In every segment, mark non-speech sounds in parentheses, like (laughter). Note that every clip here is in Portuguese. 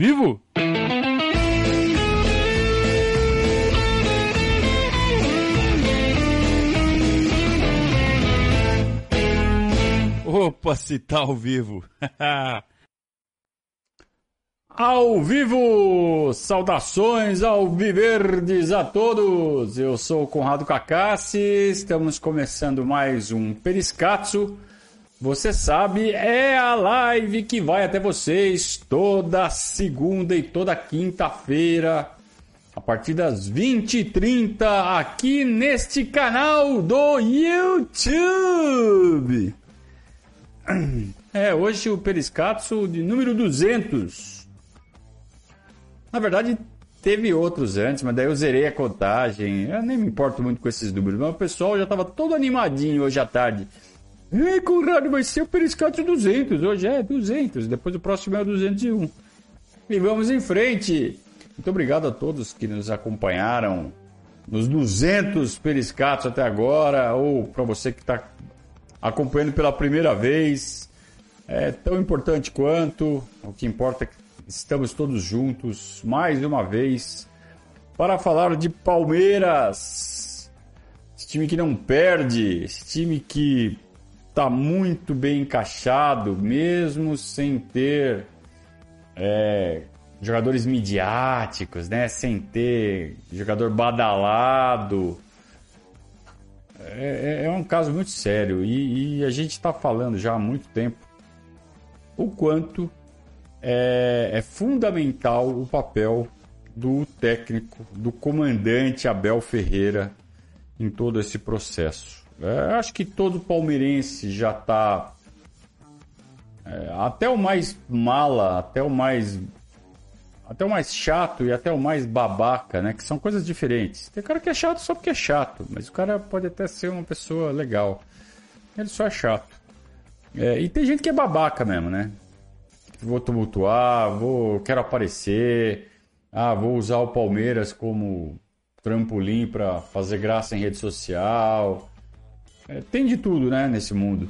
Vivo? Opa, se tá ao vivo. (laughs) ao vivo! Saudações ao Viverdes a todos! Eu sou o Conrado Cacassi, estamos começando mais um Periscatso. Você sabe, é a live que vai até vocês toda segunda e toda quinta-feira, a partir das 20h30, aqui neste canal do YouTube. É, hoje o Periscatso de número 200. Na verdade, teve outros antes, mas daí eu zerei a contagem. Eu nem me importo muito com esses números, mas o pessoal já estava todo animadinho hoje à tarde. Ei, Conrado, vai ser o Periscatso 200. Hoje é 200, depois o próximo é o 201. E vamos em frente. Muito obrigado a todos que nos acompanharam nos 200 Periscatos até agora, ou para você que está acompanhando pela primeira vez. É tão importante quanto. O que importa é que estamos todos juntos mais uma vez para falar de Palmeiras. Esse time que não perde, esse time que está muito bem encaixado, mesmo sem ter é, jogadores midiáticos, né? Sem ter jogador badalado. É, é, é um caso muito sério e, e a gente está falando já há muito tempo o quanto é, é fundamental o papel do técnico, do comandante Abel Ferreira em todo esse processo. É, acho que todo palmeirense já está. É, até o mais mala, até o mais. Até o mais chato e até o mais babaca, né? Que são coisas diferentes. Tem cara que é chato só porque é chato, mas o cara pode até ser uma pessoa legal. Ele só é chato. É, e tem gente que é babaca mesmo, né? Vou tumultuar, vou, quero aparecer, ah, vou usar o Palmeiras como trampolim para fazer graça em rede social. É, tem de tudo, né, nesse mundo.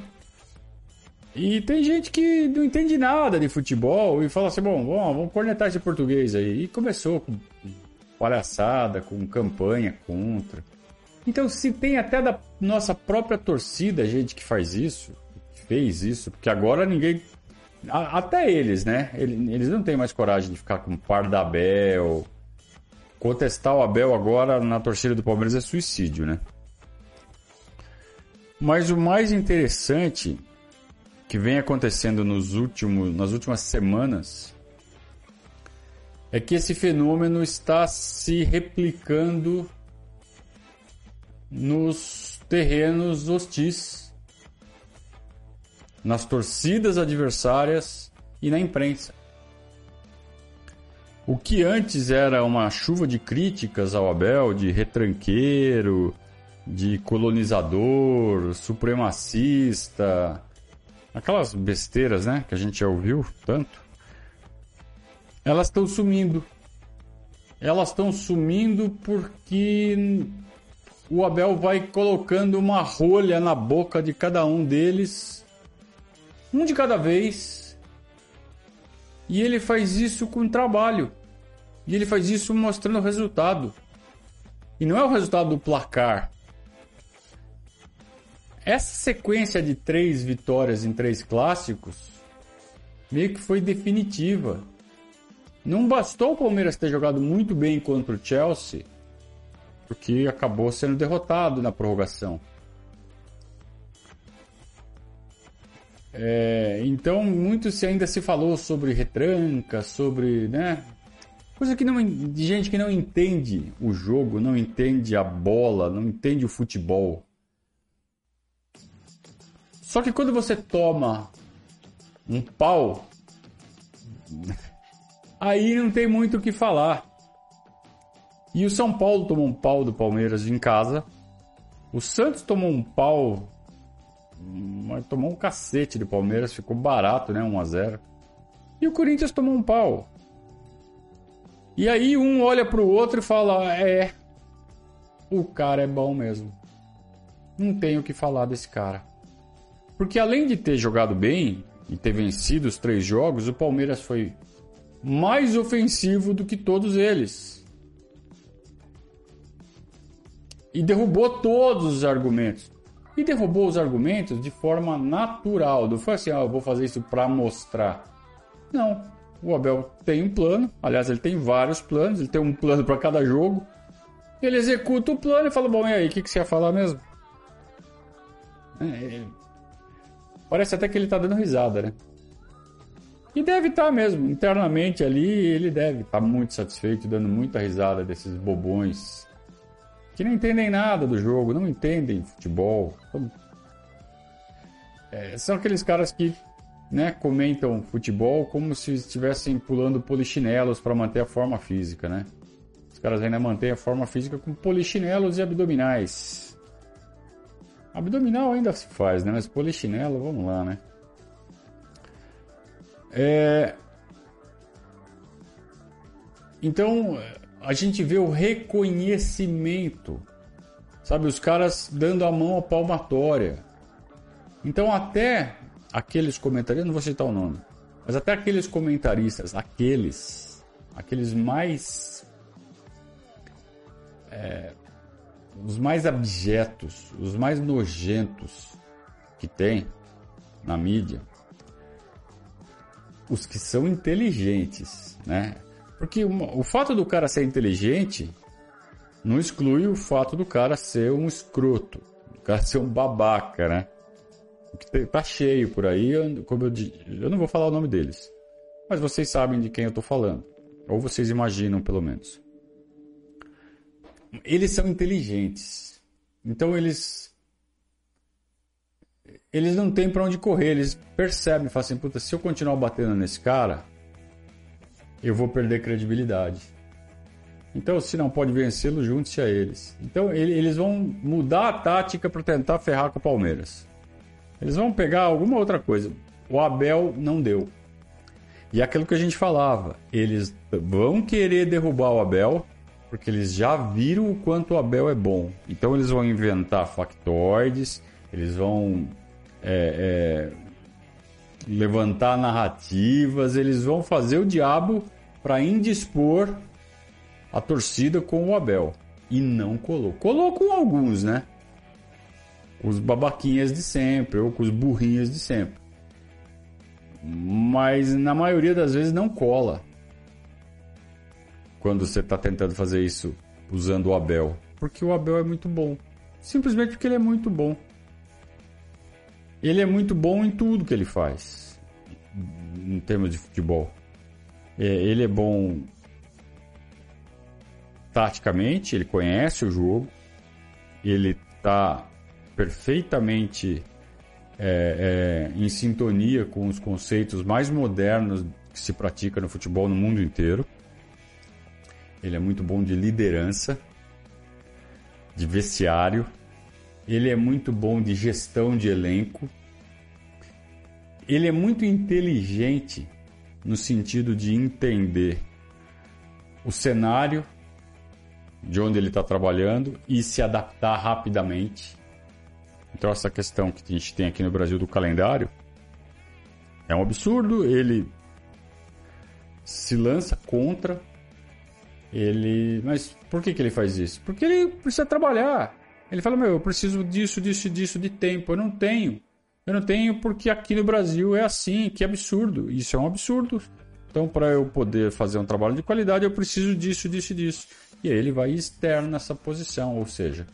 E tem gente que não entende nada de futebol e fala assim: bom, bom vamos cornetar esse português aí. E começou com palhaçada, com campanha contra. Então, se tem até da nossa própria torcida gente que faz isso, que fez isso, porque agora ninguém. Até eles, né? Eles não têm mais coragem de ficar com o par da Abel. Contestar o Abel agora na torcida do Palmeiras é suicídio, né? Mas o mais interessante que vem acontecendo nos últimos, nas últimas semanas é que esse fenômeno está se replicando nos terrenos hostis, nas torcidas adversárias e na imprensa. O que antes era uma chuva de críticas ao Abel, de retranqueiro, de colonizador, supremacista, aquelas besteiras, né, que a gente já ouviu tanto, elas estão sumindo. Elas estão sumindo porque o Abel vai colocando uma rolha na boca de cada um deles, um de cada vez. E ele faz isso com trabalho. E ele faz isso mostrando o resultado. E não é o resultado do placar. Essa sequência de três vitórias em três clássicos meio que foi definitiva. Não bastou o Palmeiras ter jogado muito bem contra o Chelsea, porque acabou sendo derrotado na prorrogação. É, então, muito se ainda se falou sobre retranca, sobre, né? Coisa que não, de gente que não entende o jogo, não entende a bola, não entende o futebol. Só que quando você toma um pau, (laughs) aí não tem muito o que falar. E o São Paulo tomou um pau do Palmeiras em casa. O Santos tomou um pau, mas tomou um cacete do Palmeiras, ficou barato, né? 1 a 0. E o Corinthians tomou um pau. E aí um olha pro outro e fala: "É, o cara é bom mesmo. Não tenho o que falar desse cara." Porque além de ter jogado bem e ter vencido os três jogos, o Palmeiras foi mais ofensivo do que todos eles. E derrubou todos os argumentos. E derrubou os argumentos de forma natural. Não foi assim, ah, eu vou fazer isso para mostrar. Não. O Abel tem um plano. Aliás, ele tem vários planos. Ele tem um plano para cada jogo. Ele executa o plano e fala: Bom, e aí, o que, que você ia falar mesmo? É, é... Parece até que ele tá dando risada, né? E deve estar tá mesmo. Internamente ali, ele deve estar tá muito satisfeito, dando muita risada desses bobões que não entendem nada do jogo, não entendem futebol. É, são aqueles caras que né, comentam futebol como se estivessem pulando polichinelos para manter a forma física, né? Os caras ainda mantêm a forma física com polichinelos e abdominais. Abdominal ainda se faz, né? Mas polichinelo, vamos lá, né? É... Então, a gente vê o reconhecimento, sabe? Os caras dando a mão à palmatória. Então, até aqueles comentaristas, não vou citar o nome, mas até aqueles comentaristas, aqueles, aqueles mais. É, os mais abjetos, os mais nojentos que tem na mídia, os que são inteligentes, né? Porque o fato do cara ser inteligente não exclui o fato do cara ser um escroto, o cara ser um babaca, né? Tá cheio por aí, como eu, eu não vou falar o nome deles, mas vocês sabem de quem eu tô falando, ou vocês imaginam pelo menos. Eles são inteligentes, então eles eles não têm para onde correr, eles percebem, falam assim, puta, se eu continuar batendo nesse cara, eu vou perder credibilidade. Então, se não pode vencê-lo, junte-se a eles. Então, ele, eles vão mudar a tática para tentar ferrar com o Palmeiras. Eles vão pegar alguma outra coisa. O Abel não deu. E é aquilo que a gente falava, eles vão querer derrubar o Abel, porque eles já viram o quanto o Abel é bom. Então, eles vão inventar factoides, eles vão é, é, levantar narrativas, eles vão fazer o diabo para indispor a torcida com o Abel. E não colou. Colou com alguns, né? Os babaquinhas de sempre, ou com os burrinhos de sempre. Mas na maioria das vezes não cola. Quando você está tentando fazer isso usando o Abel. Porque o Abel é muito bom. Simplesmente porque ele é muito bom. Ele é muito bom em tudo que ele faz. Em termos de futebol. É, ele é bom taticamente, ele conhece o jogo, ele está perfeitamente é, é, em sintonia com os conceitos mais modernos que se pratica no futebol no mundo inteiro. Ele é muito bom de liderança, de vestiário. Ele é muito bom de gestão de elenco. Ele é muito inteligente no sentido de entender o cenário de onde ele está trabalhando e se adaptar rapidamente. Então, essa questão que a gente tem aqui no Brasil do calendário é um absurdo. Ele se lança contra ele. Mas por que, que ele faz isso? Porque ele precisa trabalhar. Ele fala: Meu, eu preciso disso, disso, disso de tempo. Eu não tenho. Eu não tenho porque aqui no Brasil é assim, que absurdo. Isso é um absurdo. Então, para eu poder fazer um trabalho de qualidade, eu preciso disso, disso e disso. E aí ele vai externo nessa posição, ou seja,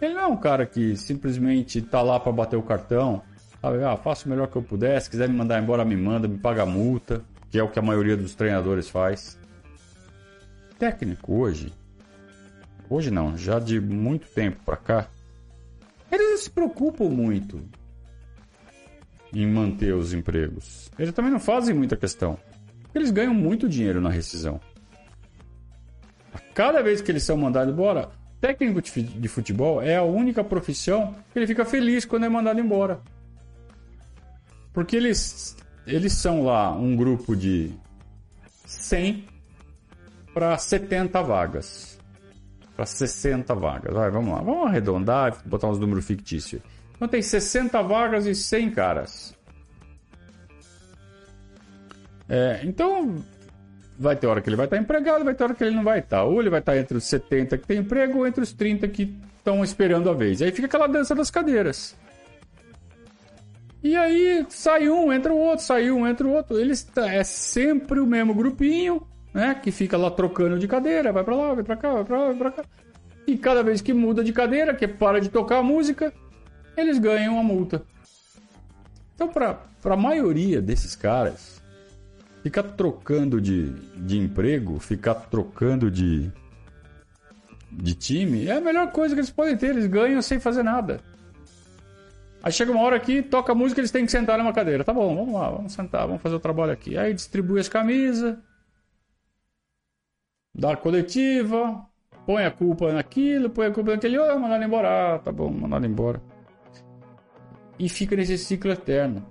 ele não é um cara que simplesmente está lá para bater o cartão, sabe? Ah, faço o melhor que eu puder, se quiser me mandar embora, me manda, me paga a multa, que é o que a maioria dos treinadores faz. Técnico hoje, hoje não, já de muito tempo para cá, eles se preocupam muito em manter os empregos. Eles também não fazem muita questão. Eles ganham muito dinheiro na rescisão. A cada vez que eles são mandados embora, técnico de futebol é a única profissão que ele fica feliz quando é mandado embora. Porque eles, eles são lá um grupo de 100 para 70 vagas. Para 60 vagas. Vai, vamos lá. Vamos arredondar e botar uns números fictícios. Então tem 60 vagas e 100 caras. É, então, vai ter hora que ele vai estar empregado, vai ter hora que ele não vai estar. Ou ele vai estar entre os 70 que tem emprego, ou entre os 30 que estão esperando a vez. Aí fica aquela dança das cadeiras. E aí sai um, entra o outro, sai um, entra o outro. Eles é sempre o mesmo grupinho, né? Que fica lá trocando de cadeira, vai para lá, vai para cá, vai para lá, vai para cá. E cada vez que muda de cadeira, que para de tocar a música, eles ganham uma multa. Então, para a maioria desses caras, ficar trocando de, de emprego, ficar trocando de, de time, é a melhor coisa que eles podem ter. Eles ganham sem fazer nada. Aí chega uma hora aqui, toca música, eles têm que sentar numa cadeira. Tá bom, vamos lá, vamos sentar, vamos fazer o trabalho aqui. Aí distribui as camisas, a coletiva, põe a culpa naquilo, põe a culpa naquele, oh, mandar embora, ah, tá bom, mandar embora. E fica nesse ciclo eterno.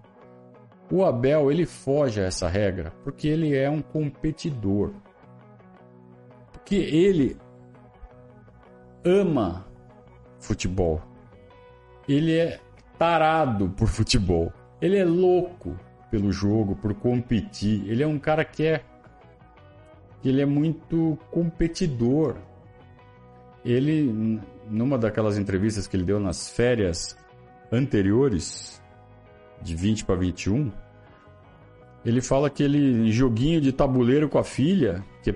O Abel, ele foge a essa regra, porque ele é um competidor. Porque ele ama futebol. Ele é tarado por futebol. Ele é louco pelo jogo, por competir. Ele é um cara que é ele é muito competidor. Ele numa daquelas entrevistas que ele deu nas férias anteriores de 20 para 21, ele fala que ele joguinho de tabuleiro com a filha, que é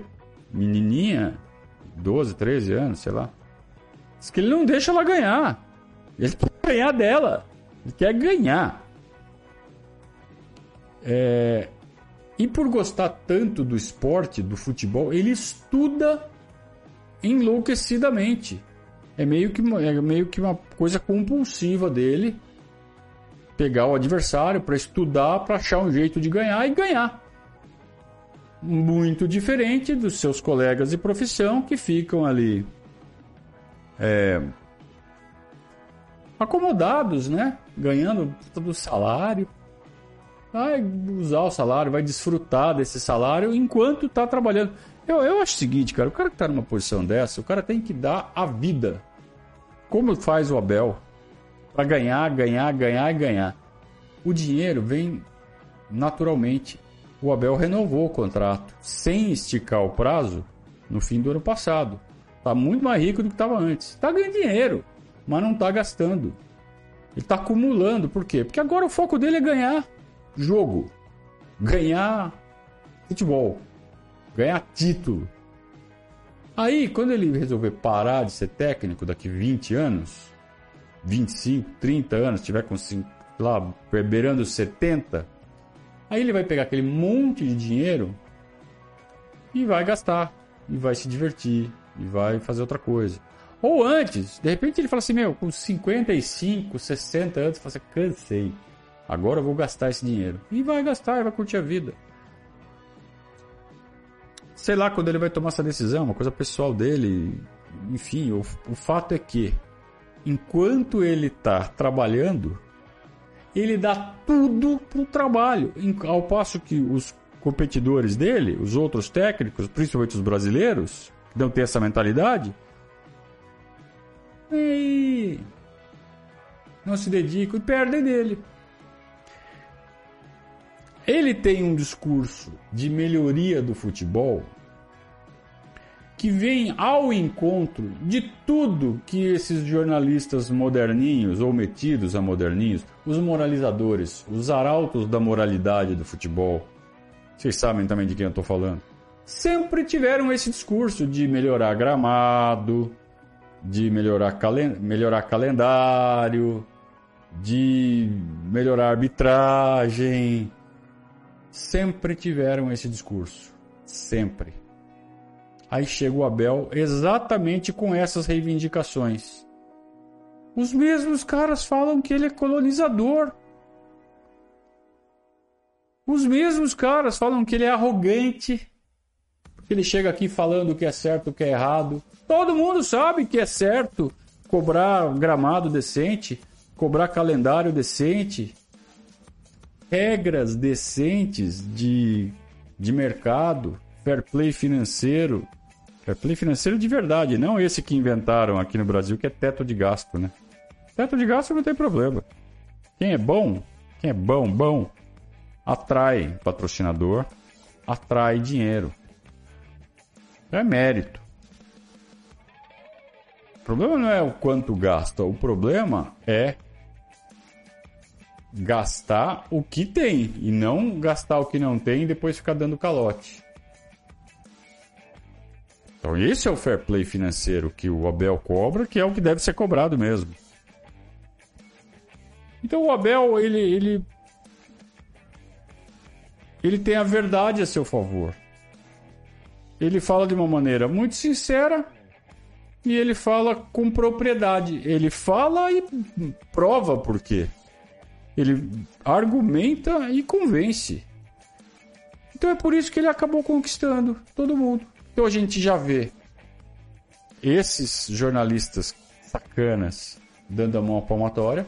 menininha, 12, 13 anos, sei lá. Diz que ele não deixa ela ganhar. Ele quer ganhar dela. Ele quer ganhar. É... E por gostar tanto do esporte, do futebol, ele estuda enlouquecidamente. É meio que, é meio que uma coisa compulsiva dele pegar o adversário para estudar, para achar um jeito de ganhar e ganhar. Muito diferente dos seus colegas de profissão que ficam ali é, acomodados, né? Ganhando todo o salário. Vai usar o salário, vai desfrutar desse salário enquanto está trabalhando. Eu, eu acho o seguinte, cara, o cara que está numa posição dessa, o cara tem que dar a vida. Como faz o Abel? Para ganhar, ganhar, ganhar e ganhar. O dinheiro vem naturalmente. O Abel renovou o contrato sem esticar o prazo no fim do ano passado. Está muito mais rico do que estava antes. Está ganhando dinheiro mas não está gastando. Ele está acumulando. Por quê? Porque agora o foco dele é ganhar jogo, ganhar futebol, ganhar título. Aí, quando ele resolver parar de ser técnico daqui 20 anos, 25, 30 anos, estiver com 5, lá, beirando 70, aí ele vai pegar aquele monte de dinheiro e vai gastar, e vai se divertir, e vai fazer outra coisa. Ou antes, de repente ele fala assim, meu, com 55, 60 anos, você assim, cansei. Agora eu vou gastar esse dinheiro. E vai gastar, vai curtir a vida. Sei lá quando ele vai tomar essa decisão, uma coisa pessoal dele. Enfim, o, o fato é que, enquanto ele está trabalhando, ele dá tudo pro trabalho. Ao passo que os competidores dele, os outros técnicos, principalmente os brasileiros, que não têm essa mentalidade, e não se dedicam e perdem dele. Ele tem um discurso de melhoria do futebol que vem ao encontro de tudo que esses jornalistas moderninhos ou metidos a moderninhos, os moralizadores, os arautos da moralidade do futebol, vocês sabem também de quem eu estou falando, sempre tiveram esse discurso de melhorar gramado, de melhorar, calen melhorar calendário, de melhorar arbitragem. Sempre tiveram esse discurso. Sempre. Aí chega o Abel exatamente com essas reivindicações. Os mesmos caras falam que ele é colonizador. Os mesmos caras falam que ele é arrogante. Porque ele chega aqui falando o que é certo, o que é errado. Todo mundo sabe que é certo cobrar gramado decente, cobrar calendário decente, regras decentes de, de mercado, fair play financeiro. Fair play financeiro de verdade, não esse que inventaram aqui no Brasil, que é teto de gasto, né? Teto de gasto não tem problema. Quem é bom, quem é bom, bom, atrai patrocinador, atrai dinheiro. É mérito. O problema não é o quanto gasta, o problema é gastar o que tem e não gastar o que não tem e depois ficar dando calote. Então esse é o fair play financeiro que o Abel cobra, que é o que deve ser cobrado mesmo. Então o Abel, ele, ele, ele tem a verdade a seu favor. Ele fala de uma maneira muito sincera e ele fala com propriedade. Ele fala e prova por quê. Ele argumenta e convence. Então é por isso que ele acabou conquistando todo mundo. Então a gente já vê esses jornalistas sacanas dando a mão à palmatória.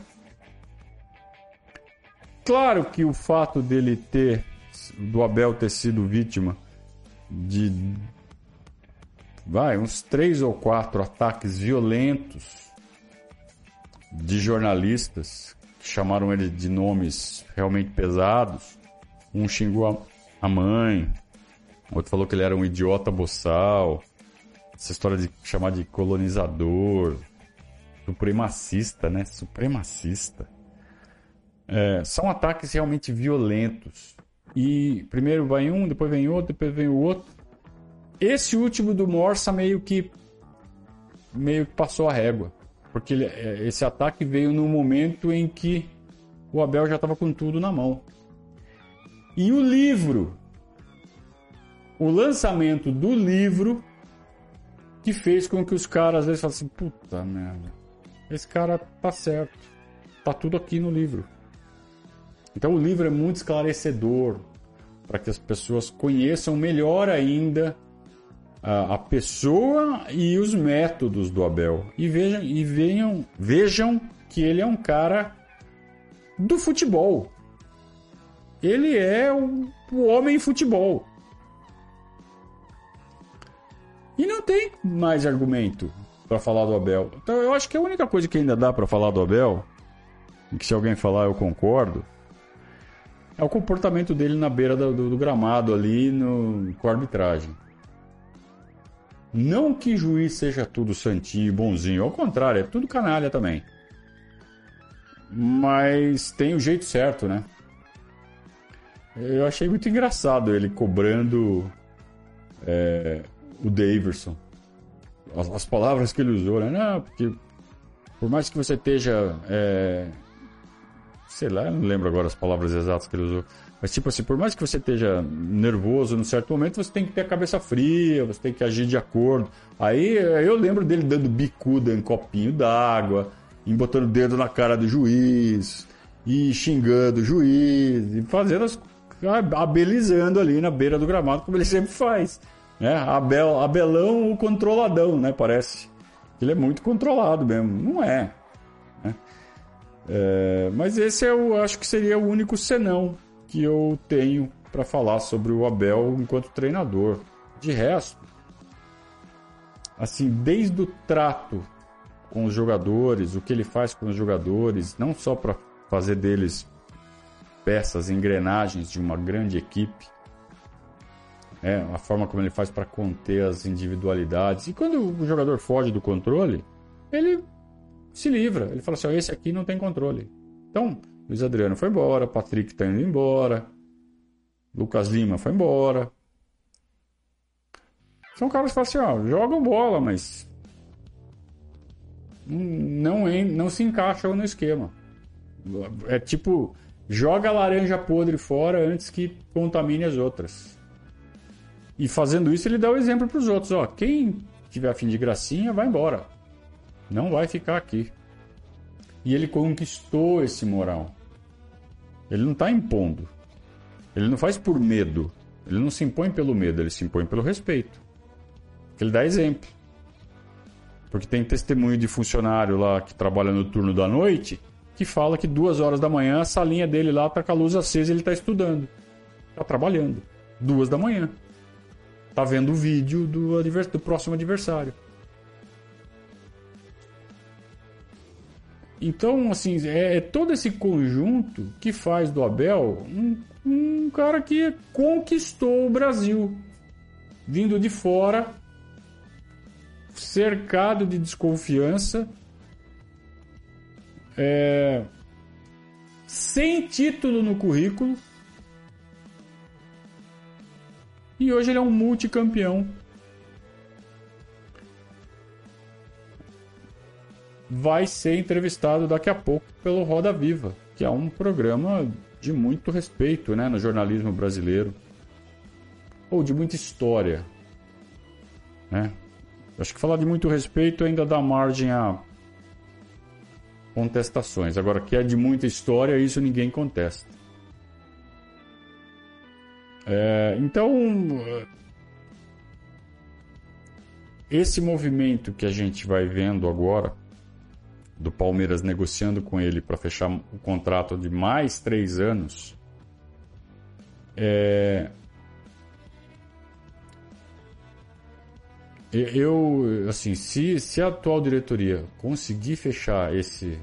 Claro que o fato dele ter, do Abel ter sido vítima de vai, uns três ou quatro ataques violentos de jornalistas chamaram ele de nomes realmente pesados. Um xingou a mãe, outro falou que ele era um idiota boçal. Essa história de chamar de colonizador, supremacista, né? Supremacista. É, são ataques realmente violentos. E primeiro vai um, depois vem outro, depois vem o outro. Esse último do Morsa meio que meio que passou a régua, porque ele, é, esse ataque veio no momento em que o Abel já estava com tudo na mão. E o livro, o lançamento do livro que fez com que os caras às vezes falassem, puta merda, esse cara tá certo, tá tudo aqui no livro. Então o livro é muito esclarecedor para que as pessoas conheçam melhor ainda a, pessoa e os métodos do Abel e vejam e venham, vejam que ele é um cara do futebol. Ele é o, o homem futebol. E não tem mais argumento para falar do Abel. Então eu acho que a única coisa que ainda dá para falar do Abel, que se alguém falar eu concordo, é o comportamento dele na beira do, do, do gramado ali no, com a arbitragem. Não que juiz seja tudo santinho e bonzinho, ao contrário, é tudo canalha também. Mas tem o jeito certo, né? Eu achei muito engraçado ele cobrando é, o Daverson. As, as, palavras que ele usou, né? Não, porque por mais que você esteja é, sei lá, não lembro agora as palavras exatas que ele usou. Mas tipo assim, por mais que você esteja nervoso num certo momento, você tem que ter a cabeça fria, você tem que agir de acordo. Aí eu lembro dele dando bicuda em copinho d'água, em botando o dedo na cara do juiz, e xingando o juiz, e fazendo as abelizando ali na beira do gramado, como ele (laughs) sempre faz. Né? Abel, Abelão o controladão, né? Parece. Ele é muito controlado mesmo. Não é. É, mas esse eu acho que seria o único senão que eu tenho para falar sobre o Abel enquanto treinador. De resto, assim, desde o trato com os jogadores, o que ele faz com os jogadores, não só para fazer deles peças, engrenagens de uma grande equipe, é, a forma como ele faz para conter as individualidades. E quando o jogador foge do controle, ele se livra. Ele fala assim: esse aqui não tem controle. Então, Luiz Adriano foi embora, Patrick está indo embora, Lucas Lima foi embora. São caras que falam assim: ó, jogam bola, mas não, não se encaixam no esquema. É tipo, joga a laranja podre fora antes que contamine as outras. E fazendo isso, ele dá o exemplo para os outros: ó, quem tiver a fim de gracinha, vai embora. Não vai ficar aqui. E ele conquistou esse moral. Ele não está impondo. Ele não faz por medo. Ele não se impõe pelo medo, ele se impõe pelo respeito. Ele dá exemplo. Porque tem testemunho de funcionário lá que trabalha no turno da noite que fala que duas horas da manhã a salinha dele lá está com a luz acesa e ele está estudando. Está trabalhando. Duas da manhã. Está vendo o vídeo do, do próximo adversário. Então, assim, é, é, todo esse conjunto que faz do Abel um, um cara que conquistou o Brasil, vindo de fora cercado de desconfiança, é, sem título no currículo. E hoje ele é um multicampeão. Vai ser entrevistado daqui a pouco pelo Roda Viva, que é um programa de muito respeito né, no jornalismo brasileiro. Ou de muita história. Né? Acho que falar de muito respeito ainda dá margem a contestações. Agora, que é de muita história, isso ninguém contesta. É, então, esse movimento que a gente vai vendo agora, do Palmeiras negociando com ele para fechar o contrato de mais três anos, é, Eu, assim, se, se a atual diretoria conseguir fechar esse,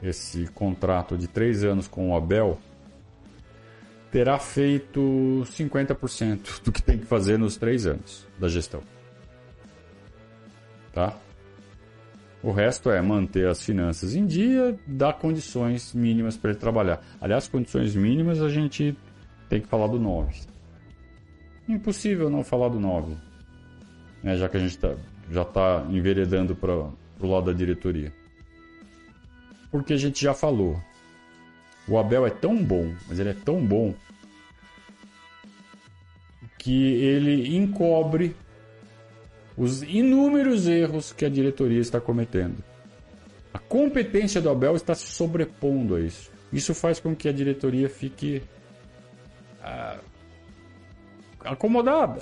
esse contrato de três anos com o Abel, terá feito 50% do que tem que fazer nos três anos da gestão. Tá? O resto é manter as finanças em dia, dar condições mínimas para ele trabalhar. Aliás, condições mínimas a gente tem que falar do 9. Impossível não falar do 9 né, já que a gente tá, já está enveredando para o lado da diretoria. Porque a gente já falou, o Abel é tão bom, mas ele é tão bom que ele encobre os inúmeros erros que a diretoria está cometendo. A competência do Abel está se sobrepondo a isso. Isso faz com que a diretoria fique ah, acomodada.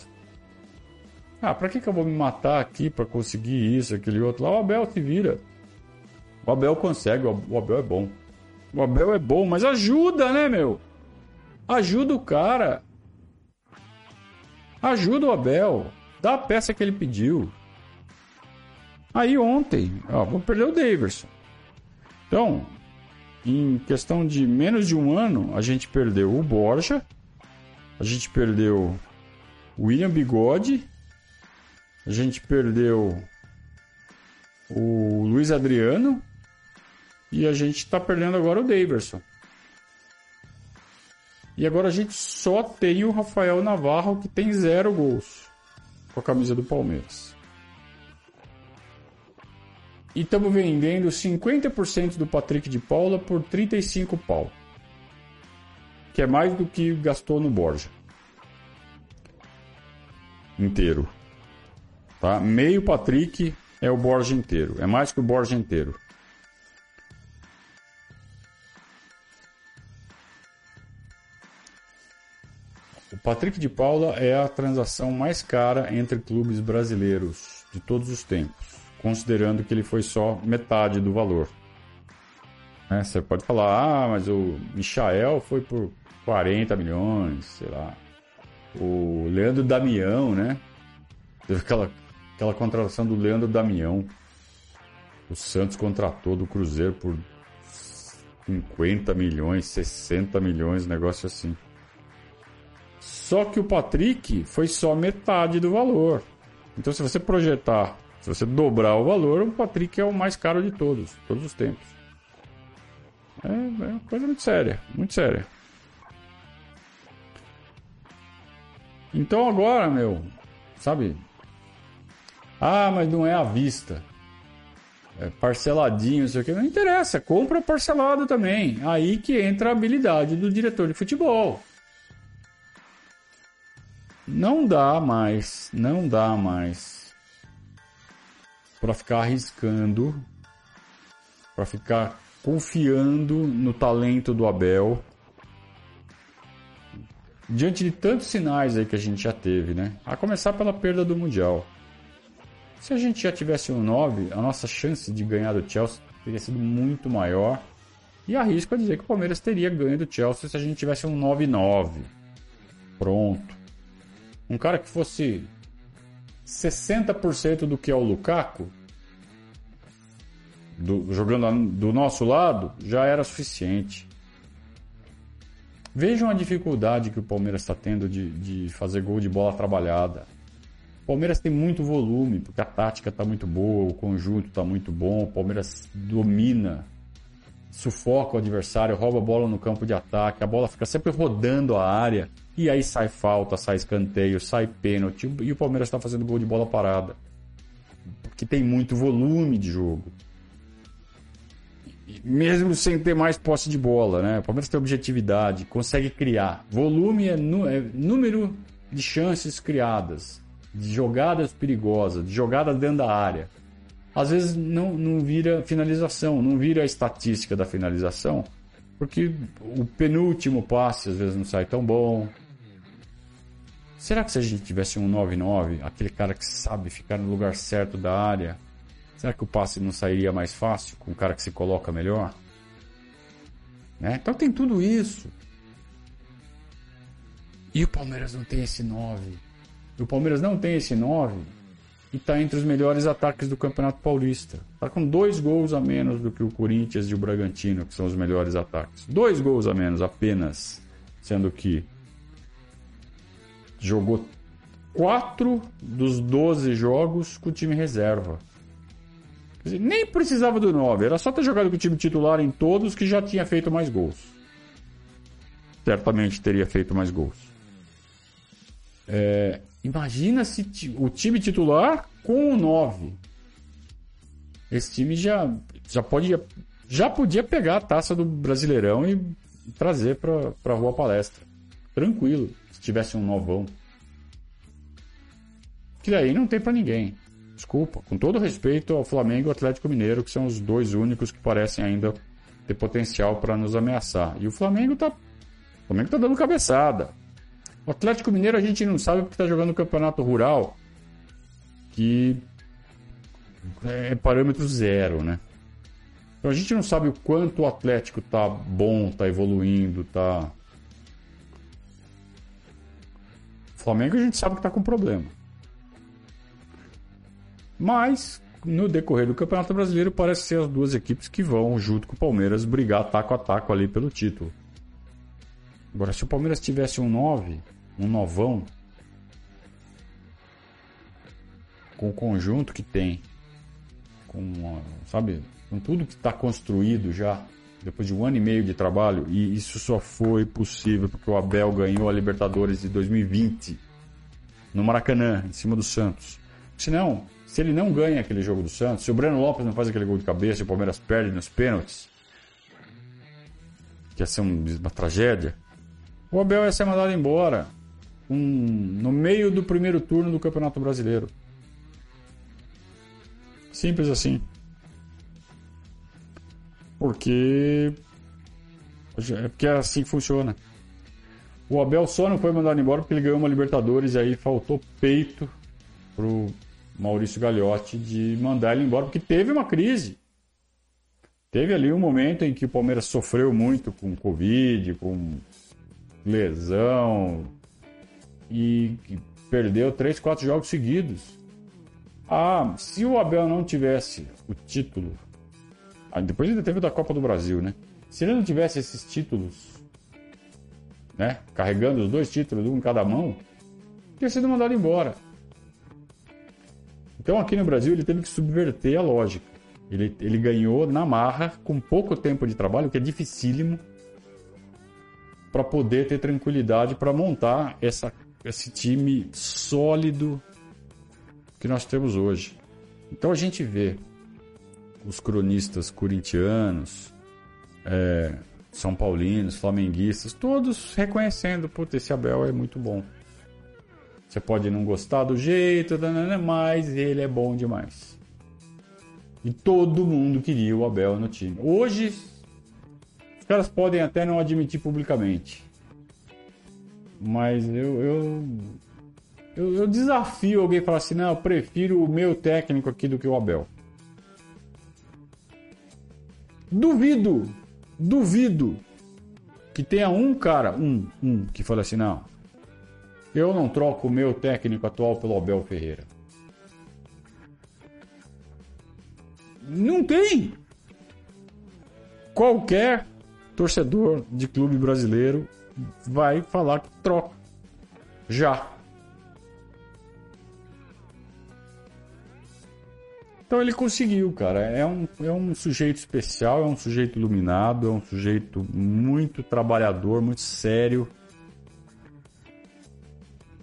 Ah, pra que, que eu vou me matar aqui para conseguir isso, aquele outro lá? O Abel se vira. O Abel consegue, o Abel é bom. O Abel é bom, mas ajuda, né, meu? Ajuda o cara. Ajuda o Abel. Dá a peça que ele pediu. Aí ontem, ó, vou perder o Daverson. Então, em questão de menos de um ano, a gente perdeu o Borja, a gente perdeu o William Bigode a gente perdeu o Luiz Adriano e a gente está perdendo agora o Daverson. E agora a gente só tem o Rafael Navarro que tem zero gols com a camisa do Palmeiras. E estamos vendendo 50% do Patrick de Paula por 35 pau. Que é mais do que gastou no Borja. Inteiro. Tá? Meio Patrick é o Borja inteiro. É mais que o Borja inteiro. Patrick de Paula é a transação mais cara entre clubes brasileiros de todos os tempos, considerando que ele foi só metade do valor. Né? Você pode falar, ah, mas o Michael foi por 40 milhões, sei lá. O Leandro Damião, né? Teve aquela Aquela contratação do Leandro Damião. O Santos contratou do Cruzeiro por 50 milhões, 60 milhões, negócio assim. Só que o Patrick foi só metade do valor. Então, se você projetar, se você dobrar o valor, o Patrick é o mais caro de todos, todos os tempos. É, é uma coisa muito séria, muito séria. Então agora, meu, sabe? Ah, mas não é à vista. É parceladinho, não sei o que. Não interessa, compra parcelado também. Aí que entra a habilidade do diretor de futebol. Não dá mais, não dá mais para ficar arriscando, para ficar confiando no talento do Abel. Diante de tantos sinais aí que a gente já teve, né? A começar pela perda do Mundial. Se a gente já tivesse um 9, a nossa chance de ganhar do Chelsea teria sido muito maior. E arrisco a dizer que o Palmeiras teria ganho do Chelsea se a gente tivesse um 9-9. Pronto. Um cara que fosse 60% do que é o Lukaku, do, jogando do nosso lado, já era suficiente. Vejam a dificuldade que o Palmeiras está tendo de, de fazer gol de bola trabalhada. O Palmeiras tem muito volume, porque a tática está muito boa, o conjunto está muito bom, o Palmeiras domina, sufoca o adversário, rouba a bola no campo de ataque, a bola fica sempre rodando a área, e aí sai falta, sai escanteio, sai pênalti, e o Palmeiras está fazendo gol de bola parada. Porque tem muito volume de jogo. Mesmo sem ter mais posse de bola, né? O Palmeiras tem objetividade, consegue criar. Volume é, é número de chances criadas de jogadas perigosas, de jogadas dentro da área. Às vezes não, não vira finalização, não vira a estatística da finalização, porque o penúltimo passe às vezes não sai tão bom. Será que se a gente tivesse um 9-9, aquele cara que sabe ficar no lugar certo da área, será que o passe não sairia mais fácil com o cara que se coloca melhor? Né? Então tem tudo isso. E o Palmeiras não tem esse 9. O Palmeiras não tem esse 9 e está entre os melhores ataques do Campeonato Paulista. Está com dois gols a menos do que o Corinthians e o Bragantino, que são os melhores ataques. Dois gols a menos apenas, sendo que jogou quatro dos 12 jogos com o time reserva. Dizer, nem precisava do 9, era só ter jogado com o time titular em todos que já tinha feito mais gols. Certamente teria feito mais gols. É, Imagina se o time titular com o 9. Esse time já, já, pode, já podia pegar a taça do Brasileirão e trazer para a Rua Palestra. Tranquilo, se tivesse um novão. Que daí não tem para ninguém. Desculpa, com todo respeito ao Flamengo e ao Atlético Mineiro, que são os dois únicos que parecem ainda ter potencial para nos ameaçar. E o Flamengo tá, o Flamengo tá dando cabeçada. O Atlético Mineiro a gente não sabe porque está jogando o Campeonato Rural, que é parâmetro zero, né? Então a gente não sabe o quanto o Atlético tá bom, tá evoluindo, tá. Flamengo a gente sabe que tá com problema. Mas no decorrer do Campeonato Brasileiro parece ser as duas equipes que vão, junto com o Palmeiras, brigar taco a taco ali pelo título. Agora, se o Palmeiras tivesse um 9, um novão com o conjunto que tem, com sabe, com tudo que está construído já depois de um ano e meio de trabalho e isso só foi possível porque o Abel ganhou a Libertadores de 2020 no Maracanã, em cima do Santos. Senão, se ele não ganha aquele jogo do Santos, se o Breno Lopes não faz aquele gol de cabeça e o Palmeiras perde nos pênaltis, que ia ser uma tragédia, o Abel ia ser mandado embora um, no meio do primeiro turno do Campeonato Brasileiro. Simples assim. Porque. É porque é assim que funciona. O Abel só não foi mandado embora porque ele ganhou uma Libertadores e aí faltou peito pro Maurício Gagliotti de mandar ele embora, porque teve uma crise. Teve ali um momento em que o Palmeiras sofreu muito com Covid, com lesão, e perdeu três, quatro jogos seguidos. Ah, se o Abel não tivesse o título, depois ainda teve o da Copa do Brasil, né? Se ele não tivesse esses títulos, né? Carregando os dois títulos, um em cada mão, teria sido mandado embora. Então aqui no Brasil ele teve que subverter a lógica. Ele, ele ganhou na marra, com pouco tempo de trabalho, que é dificílimo, para poder ter tranquilidade para montar essa esse time sólido que nós temos hoje. Então a gente vê os cronistas corintianos, é, são paulinos, flamenguistas, todos reconhecendo, que esse Abel é muito bom. Você pode não gostar do jeito, mas ele é bom demais. E todo mundo queria o Abel no time. Hoje, os caras podem até não admitir publicamente. Mas eu, eu, eu, eu desafio alguém a falar assim: não, eu prefiro o meu técnico aqui do que o Abel. Duvido, duvido que tenha um cara, um, um, que fale assim: não, eu não troco o meu técnico atual pelo Abel Ferreira. Não tem. Qualquer torcedor de clube brasileiro vai falar que troca. Já. Então ele conseguiu, cara. É um, é um sujeito especial, é um sujeito iluminado, é um sujeito muito trabalhador, muito sério.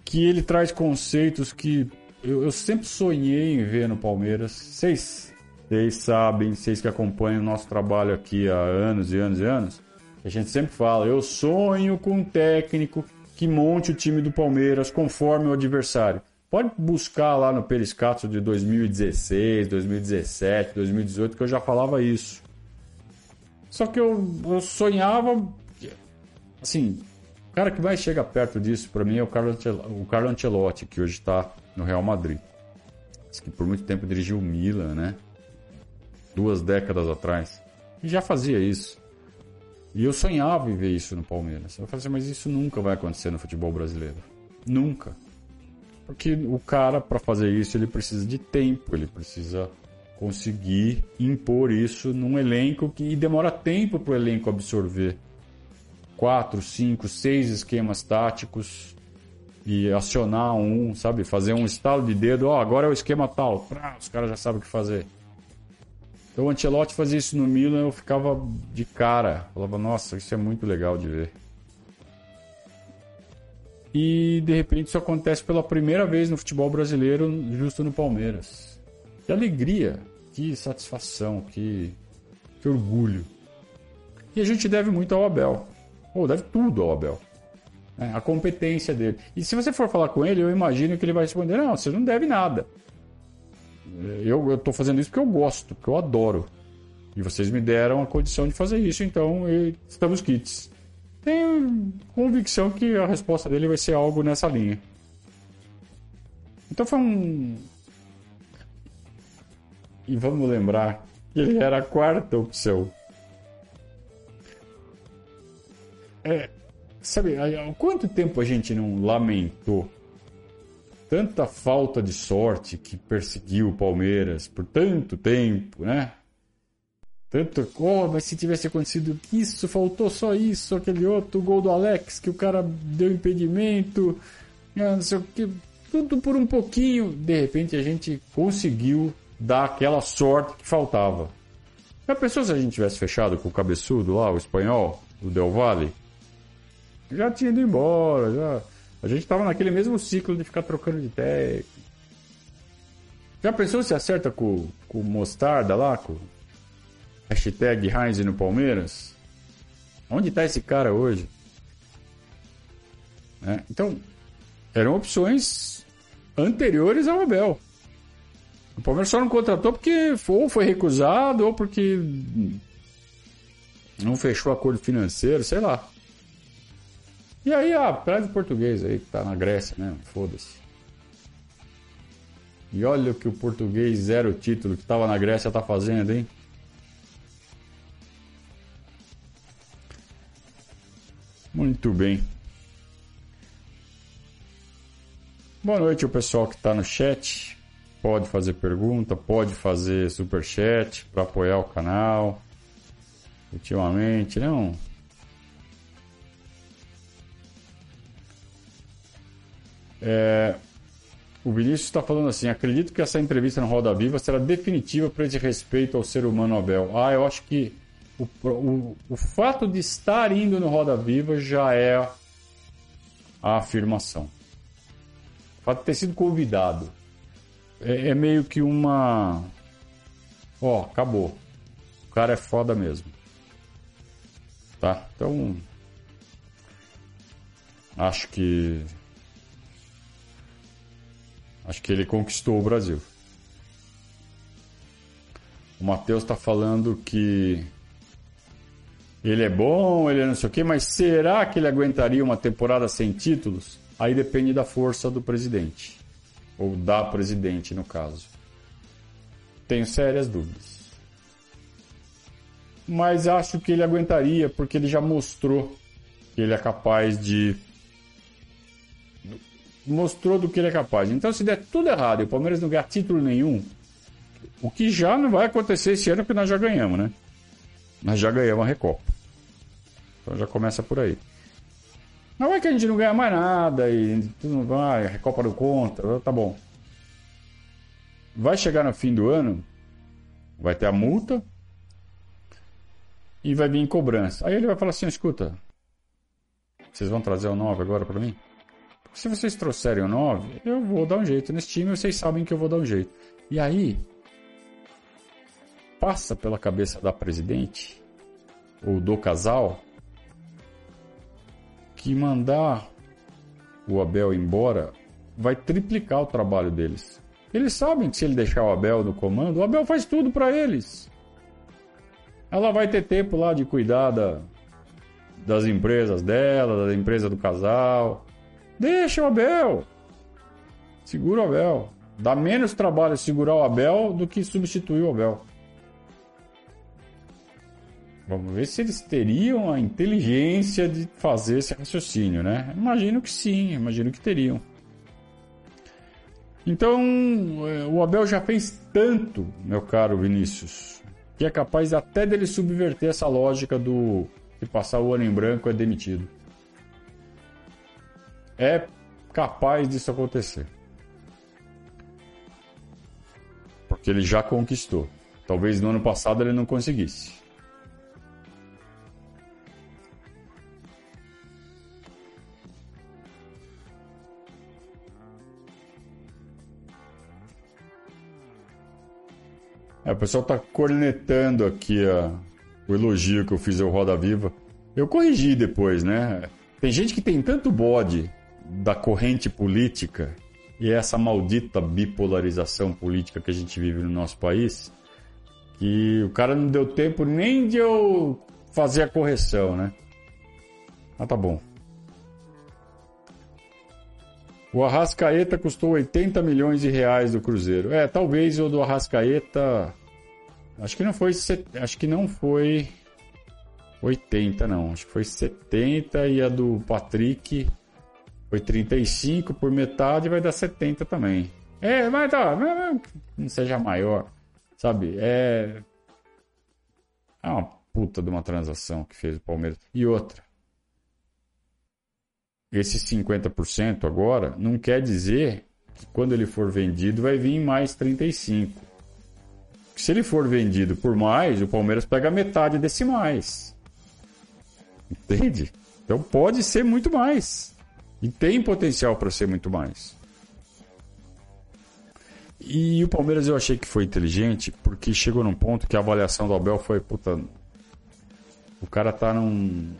Que ele traz conceitos que eu, eu sempre sonhei em ver no Palmeiras. Vocês, vocês sabem, vocês que acompanham o nosso trabalho aqui há anos e anos e anos, a gente sempre fala: eu sonho com um técnico que monte o time do Palmeiras conforme o adversário. Pode buscar lá no Periscato de 2016, 2017, 2018, que eu já falava isso. Só que eu, eu sonhava. Assim, o cara que mais chega perto disso para mim é o Carlo, Ancelotti, que hoje está no Real Madrid. Que por muito tempo dirigiu o Milan, né? Duas décadas atrás. E já fazia isso. E eu sonhava em ver isso no Palmeiras. Eu falei assim, mas isso nunca vai acontecer no futebol brasileiro. Nunca. Porque o cara, para fazer isso, ele precisa de tempo, ele precisa conseguir impor isso num elenco que e demora tempo para o elenco absorver. Quatro, cinco, seis esquemas táticos e acionar um, sabe, fazer um estalo de dedo, ó, oh, agora é o esquema tal, Prá, os caras já sabem o que fazer. Então o Ancelotti fazia isso no Milan, eu ficava de cara, falava, nossa, isso é muito legal de ver e de repente isso acontece pela primeira vez no futebol brasileiro, justo no Palmeiras. Que alegria, que satisfação, que, que orgulho. E a gente deve muito ao Abel, ou deve tudo ao Abel. Né? A competência dele. E se você for falar com ele, eu imagino que ele vai responder: não, você não deve nada. Eu estou fazendo isso porque eu gosto, porque eu adoro. E vocês me deram a condição de fazer isso, então estamos kits tenho convicção que a resposta dele vai ser algo nessa linha. Então foi um. E vamos lembrar que ele era a quarta opção. É, sabe, há quanto tempo a gente não lamentou tanta falta de sorte que perseguiu o Palmeiras por tanto tempo, né? Tanto, oh, mas se tivesse acontecido isso, faltou só isso, aquele outro gol do Alex, que o cara deu impedimento, ah, não sei o que, tudo por um pouquinho. De repente a gente conseguiu dar aquela sorte que faltava. Já pensou se a gente tivesse fechado com o cabeçudo lá, o espanhol, o Del Valle? Já tinha ido embora, já. A gente estava naquele mesmo ciclo de ficar trocando de técnico. Já pensou se acerta com, com o Mostarda lá, com Hashtag Heinz no Palmeiras. Onde está esse cara hoje? É, então, eram opções anteriores ao Abel. O Palmeiras só não contratou porque ou foi recusado ou porque não fechou acordo financeiro, sei lá. E aí, ah, traz o português aí que tá na Grécia, né? Foda-se. E olha o que o português zero título que tava na Grécia tá fazendo, hein? Muito bem. Boa noite, o pessoal que está no chat. Pode fazer pergunta, pode fazer super chat para apoiar o canal. Ultimamente, não. É, o Vinícius está falando assim: acredito que essa entrevista no Roda Viva será definitiva para esse respeito ao ser humano Abel. Ah, eu acho que o, o, o fato de estar indo no Roda Viva já é a afirmação. O fato de ter sido convidado é, é meio que uma. Ó, oh, acabou. O cara é foda mesmo. Tá? Então. Acho que. Acho que ele conquistou o Brasil. O Matheus está falando que ele é bom, ele é não sei o quê, mas será que ele aguentaria uma temporada sem títulos? Aí depende da força do presidente. Ou da presidente, no caso. Tenho sérias dúvidas. Mas acho que ele aguentaria, porque ele já mostrou que ele é capaz de. Mostrou do que ele é capaz. Então, se der tudo errado e o Palmeiras não ganhar título nenhum, o que já não vai acontecer esse ano, porque nós já ganhamos, né? Nós já ganhamos a Recopa. Então já começa por aí. Não é que a gente não ganha mais nada e tudo vai, a Recopa do Contra, tá bom. Vai chegar no fim do ano vai ter a multa e vai vir em cobrança. Aí ele vai falar assim: escuta, vocês vão trazer o 9 agora para mim? Porque se vocês trouxerem o 9, eu vou dar um jeito nesse time, vocês sabem que eu vou dar um jeito. E aí, passa pela cabeça da presidente ou do casal que mandar o Abel embora vai triplicar o trabalho deles. Eles sabem que se ele deixar o Abel no comando, o Abel faz tudo para eles. Ela vai ter tempo lá de cuidar da, das empresas dela, da empresa do casal. Deixa o Abel. Segura o Abel. Dá menos trabalho segurar o Abel do que substituir o Abel. Vamos ver se eles teriam a inteligência de fazer esse raciocínio, né? Imagino que sim, imagino que teriam. Então, é, o Abel já fez tanto, meu caro Vinícius, que é capaz até dele subverter essa lógica do que passar o ano em branco é demitido. É capaz disso acontecer. Porque ele já conquistou. Talvez no ano passado ele não conseguisse. É, o pessoal tá cornetando aqui a, o elogio que eu fiz ao Roda Viva. Eu corrigi depois, né? Tem gente que tem tanto bode da corrente política e essa maldita bipolarização política que a gente vive no nosso país que o cara não deu tempo nem de eu fazer a correção, né? Ah, tá bom. O Arrascaeta custou 80 milhões de reais do Cruzeiro. É, talvez o do Arrascaeta. Acho que não foi. Acho que não foi 80, não. Acho que foi 70 e a do Patrick foi 35 por metade vai dar 70 também. É, mas tá. Não seja maior. Sabe? É. É uma puta de uma transação que fez o Palmeiras. E outra esse 50% agora não quer dizer que quando ele for vendido vai vir mais 35. Se ele for vendido por mais, o Palmeiras pega metade desse mais. Entende? Então pode ser muito mais. E tem potencial para ser muito mais. E o Palmeiras eu achei que foi inteligente porque chegou num ponto que a avaliação do Abel foi, puta, o cara tá num,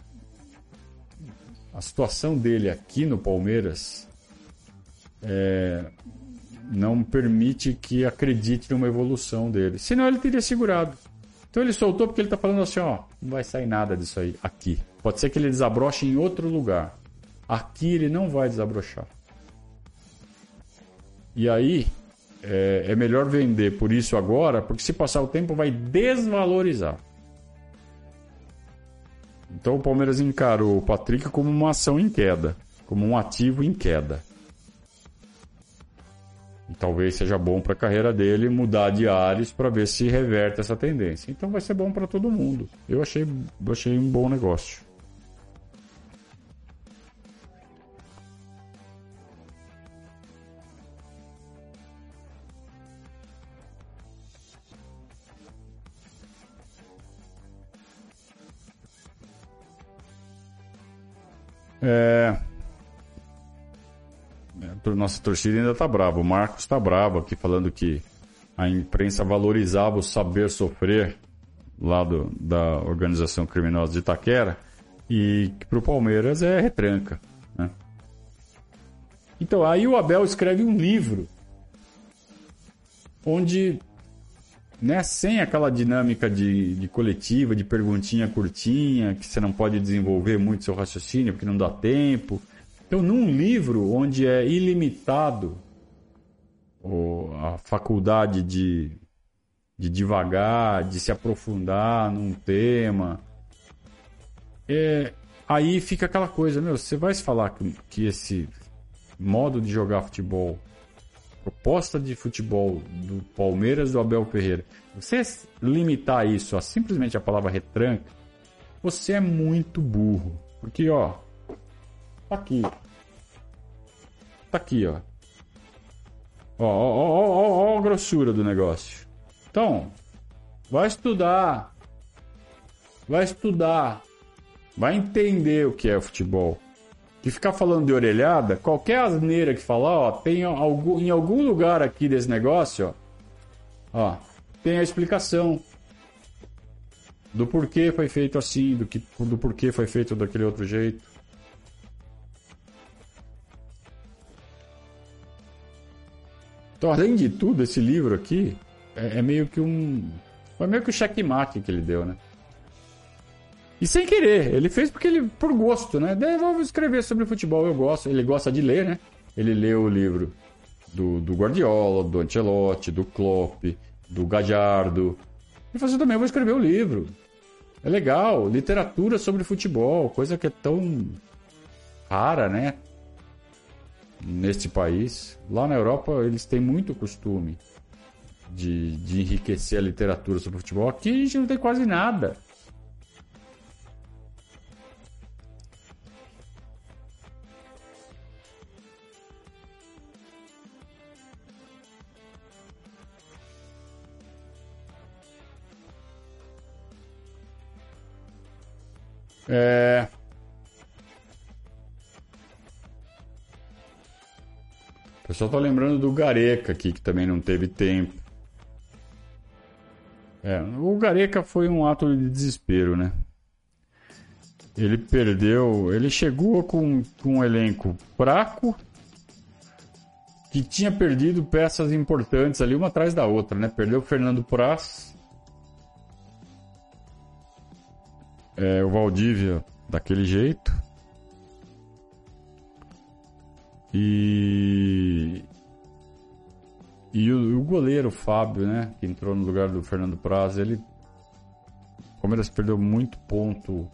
a situação dele aqui no Palmeiras é, não permite que acredite numa evolução dele. Senão ele teria segurado. Então ele soltou porque ele está falando assim, ó, não vai sair nada disso aí aqui. Pode ser que ele desabroche em outro lugar. Aqui ele não vai desabrochar. E aí é, é melhor vender por isso agora, porque se passar o tempo vai desvalorizar. Então o Palmeiras encarou o Patrick como uma ação em queda, como um ativo em queda. E talvez seja bom para a carreira dele mudar de ares para ver se reverte essa tendência. Então vai ser bom para todo mundo. Eu achei, achei um bom negócio. É... Nossa torcida ainda tá brava. O Marcos tá bravo aqui falando que a imprensa valorizava o saber sofrer lá do, da organização criminosa de Itaquera e que pro Palmeiras é retranca. Né? Então, aí o Abel escreve um livro onde né, sem aquela dinâmica de, de coletiva, de perguntinha curtinha, que você não pode desenvolver muito seu raciocínio porque não dá tempo. Então, num livro onde é ilimitado a faculdade de, de devagar, de se aprofundar num tema, é, aí fica aquela coisa, meu, você vai falar que, que esse modo de jogar futebol proposta de futebol do Palmeiras do Abel Ferreira, você limitar isso a simplesmente a palavra retranca, você é muito burro. Porque, ó, tá aqui. Tá aqui, ó. Ó, ó, ó, ó, ó, a grossura do negócio. Então, Vai estudar. Vai estudar. Vai entender o que é futebol. Que ficar falando de orelhada, qualquer asneira que falar, ó, tem algum, em algum lugar aqui desse negócio, ó, ó, tem a explicação do porquê foi feito assim, do, que, do porquê foi feito daquele outro jeito. Então, além de tudo, esse livro aqui é, é meio que um. Foi meio que o checkmate que ele deu, né? E sem querer, ele fez porque ele por gosto, né? Daí escrever sobre futebol, eu gosto. Ele gosta de ler, né? Ele leu o livro do, do Guardiola, do Ancelotti, do Klopp, do Gajardo. Ele falou assim, também vou escrever o livro. É legal, literatura sobre futebol, coisa que é tão rara, né? Neste país. Lá na Europa eles têm muito costume de, de enriquecer a literatura sobre futebol. Aqui a gente não tem quase nada. É... O pessoal tá lembrando do Gareca aqui, que também não teve tempo. É, o Gareca foi um ato de desespero, né? Ele perdeu. Ele chegou com, com um elenco fraco que tinha perdido peças importantes ali, uma atrás da outra, né? Perdeu o Fernando Praz, é, o Valdívia daquele jeito. E. E o, o, goleiro Fábio, né? Que entrou no lugar do Fernando Praz, ele. O Palmeiras perdeu muito ponto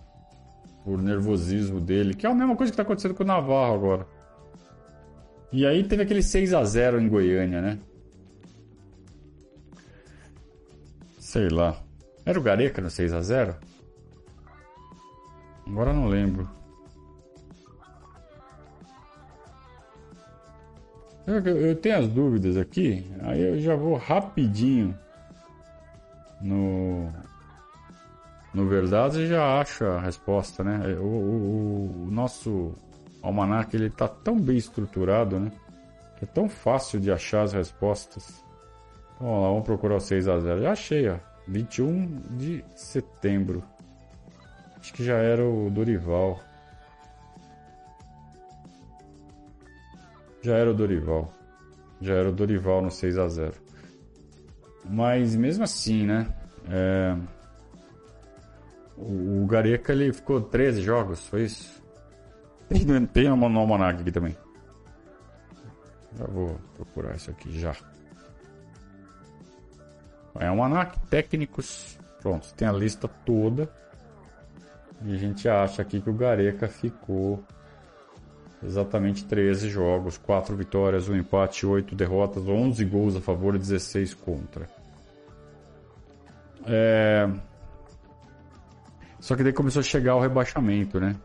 por nervosismo dele, que é a mesma coisa que está acontecendo com o Navarro agora. E aí teve aquele 6 a 0 em Goiânia, né? Sei lá. Era o Gareca no 6 a 0 Agora não lembro. Eu, eu, tenho as dúvidas aqui, aí eu já vou rapidinho no no verdade já acho a resposta, né? O, o, o nosso almanac ele tá tão bem estruturado, né? Que é tão fácil de achar as respostas. Então, vamos lá, vamos procurar o 6 a 0. Já achei, ó. 21 de setembro. Acho que já era o Dorival. Já era o Dorival. Já era o Dorival no 6 a 0 Mas mesmo assim, né? É... O, Gareca ele ficou 13 jogos, foi isso? Tem, tem um almanac aqui também. Já vou procurar isso aqui já. É um almanac técnicos. Pronto, tem a lista toda. E a gente acha aqui que o Gareca ficou exatamente 13 jogos, 4 vitórias, 1 empate, 8 derrotas, 11 gols a favor e 16 contra. É... Só que daí começou a chegar o rebaixamento, né?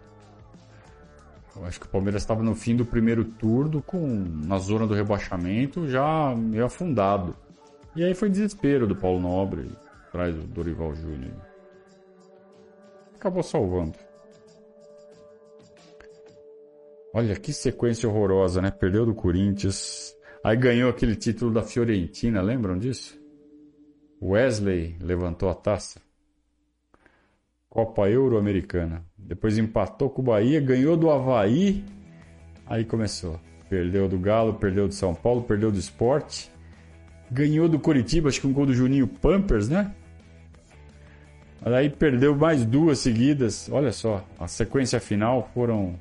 Eu acho que o Palmeiras estava no fim do primeiro turno, com na zona do rebaixamento, já meio afundado. E aí foi desespero do Paulo Nobre, atrás do Dorival Júnior acabou salvando. Olha que sequência horrorosa, né? Perdeu do Corinthians. Aí ganhou aquele título da Fiorentina, lembram disso? Wesley levantou a taça. Copa Euro-Americana. Depois empatou com o Bahia, ganhou do Havaí. Aí começou. Perdeu do Galo, perdeu do São Paulo, perdeu do Esporte. Ganhou do Coritiba, acho que um gol do Juninho Pampers, né? Aí perdeu mais duas seguidas. Olha só, a sequência final foram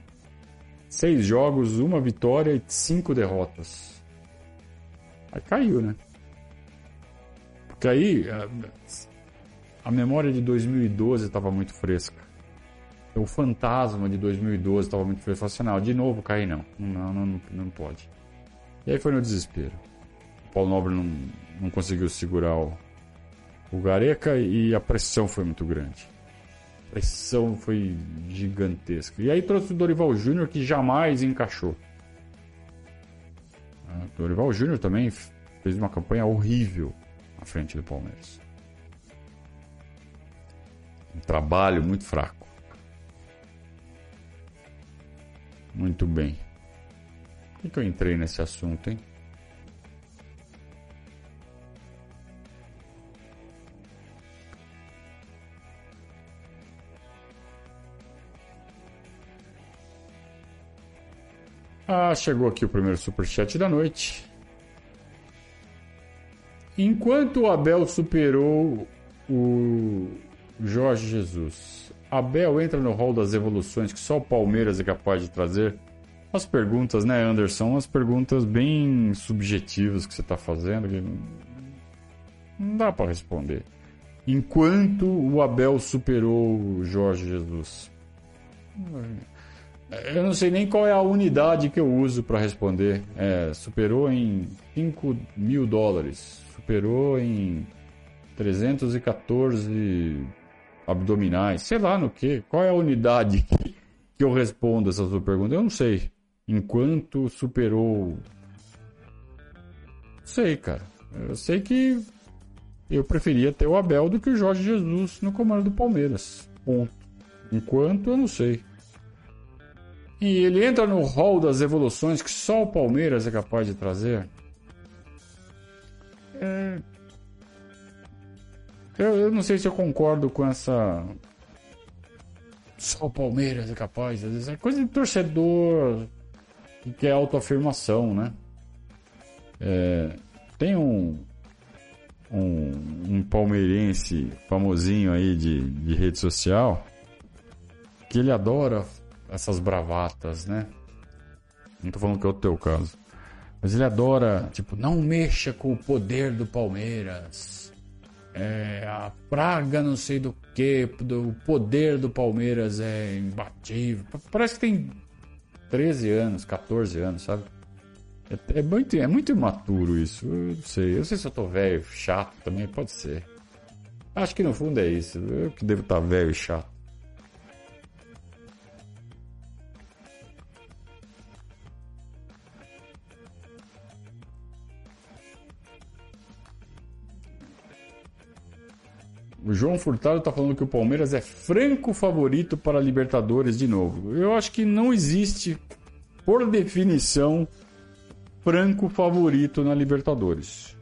seis jogos, uma vitória e cinco derrotas. Aí caiu, né? Porque aí a, memória de 2012 estava muito fresca. O fantasma de 2012 estava muito fresco. Assim, não, de novo cair não. Não, não, não, não pode. E aí foi no desespero. O Paulo Nobre não, não conseguiu segurar o, o Gareca e a pressão foi muito grande. A pressão foi gigantesca. E aí trouxe o Dorival Júnior que jamais encaixou. Ah, o Dorival Júnior também fez uma campanha horrível à frente do Palmeiras. Um trabalho muito fraco. Muito bem. Por que eu entrei nesse assunto, hein? Ah, chegou aqui o primeiro superchat da noite. Enquanto o Abel superou o Jorge Jesus, Abel entra no rol das evoluções que só o Palmeiras é capaz de trazer. As perguntas, né, Anderson? As perguntas bem subjetivas que você está fazendo, que não dá para responder. Enquanto o Abel superou o Jorge Jesus. Eu não sei nem qual é a unidade que eu uso para responder. É, superou em 5 mil dólares. Superou em 314 abdominais. Sei lá no que. Qual é a unidade que, eu respondo essa sua pergunta? Eu não sei. Enquanto superou. Sei, cara. Eu sei que eu preferia ter o Abel do que o Jorge Jesus no comando do Palmeiras. Ponto. Enquanto eu não sei. E ele entra no hall das evoluções que só o Palmeiras é capaz de trazer. É... Eu, eu, não sei se eu concordo com essa. Só o Palmeiras é capaz. Às vezes é coisa de torcedor que é autoafirmação, né? É... Tem um, um, um, palmeirense famosinho aí de, de rede social que ele adora essas bravatas, né? Não tô falando que é o teu caso. Mas ele adora, tipo, não mexa com o poder do Palmeiras. É, a praga não sei do que, o poder do Palmeiras é imbatível. Parece que tem 13 anos, 14 anos, sabe? É, é, muito, é muito imaturo isso. Eu não sei. Eu sei se eu tô velho, chato também, pode ser. Acho que no fundo é isso. Eu que devo estar tá velho e chato. João Furtado está falando que o Palmeiras é franco favorito para a Libertadores de novo. Eu acho que não existe, por definição, franco favorito na Libertadores.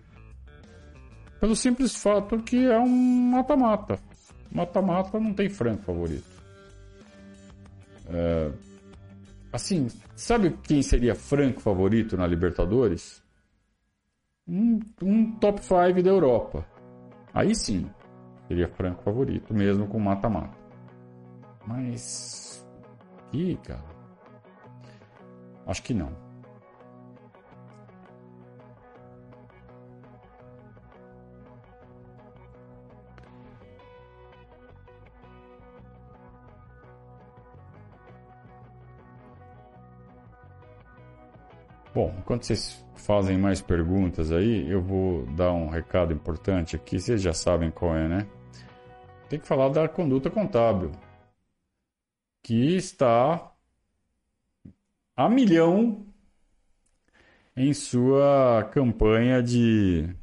Pelo simples fato que é um mata-mata. Mata-mata não tem franco favorito. É... Assim, sabe quem seria franco favorito na Libertadores? Um, um top 5 da Europa. Aí sim, seria franco favorito, mesmo com mata-mata. Mas. Ih, cara. Acho que não. Bom, enquanto vocês fazem mais perguntas aí, eu vou dar um recado importante aqui. Vocês já sabem qual é, né? Tem que falar da conduta contábil, que está a milhão em sua campanha de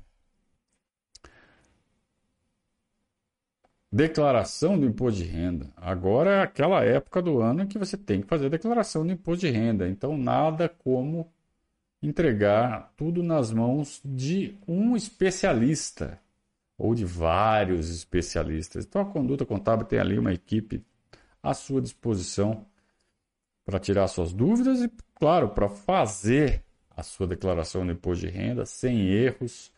declaração do imposto de renda. Agora é aquela época do ano que você tem que fazer a declaração do imposto de renda. Então, nada como entregar tudo nas mãos de um especialista ou de vários especialistas. Então a conduta contábil tem ali uma equipe à sua disposição para tirar suas dúvidas e, claro, para fazer a sua declaração de imposto de renda sem erros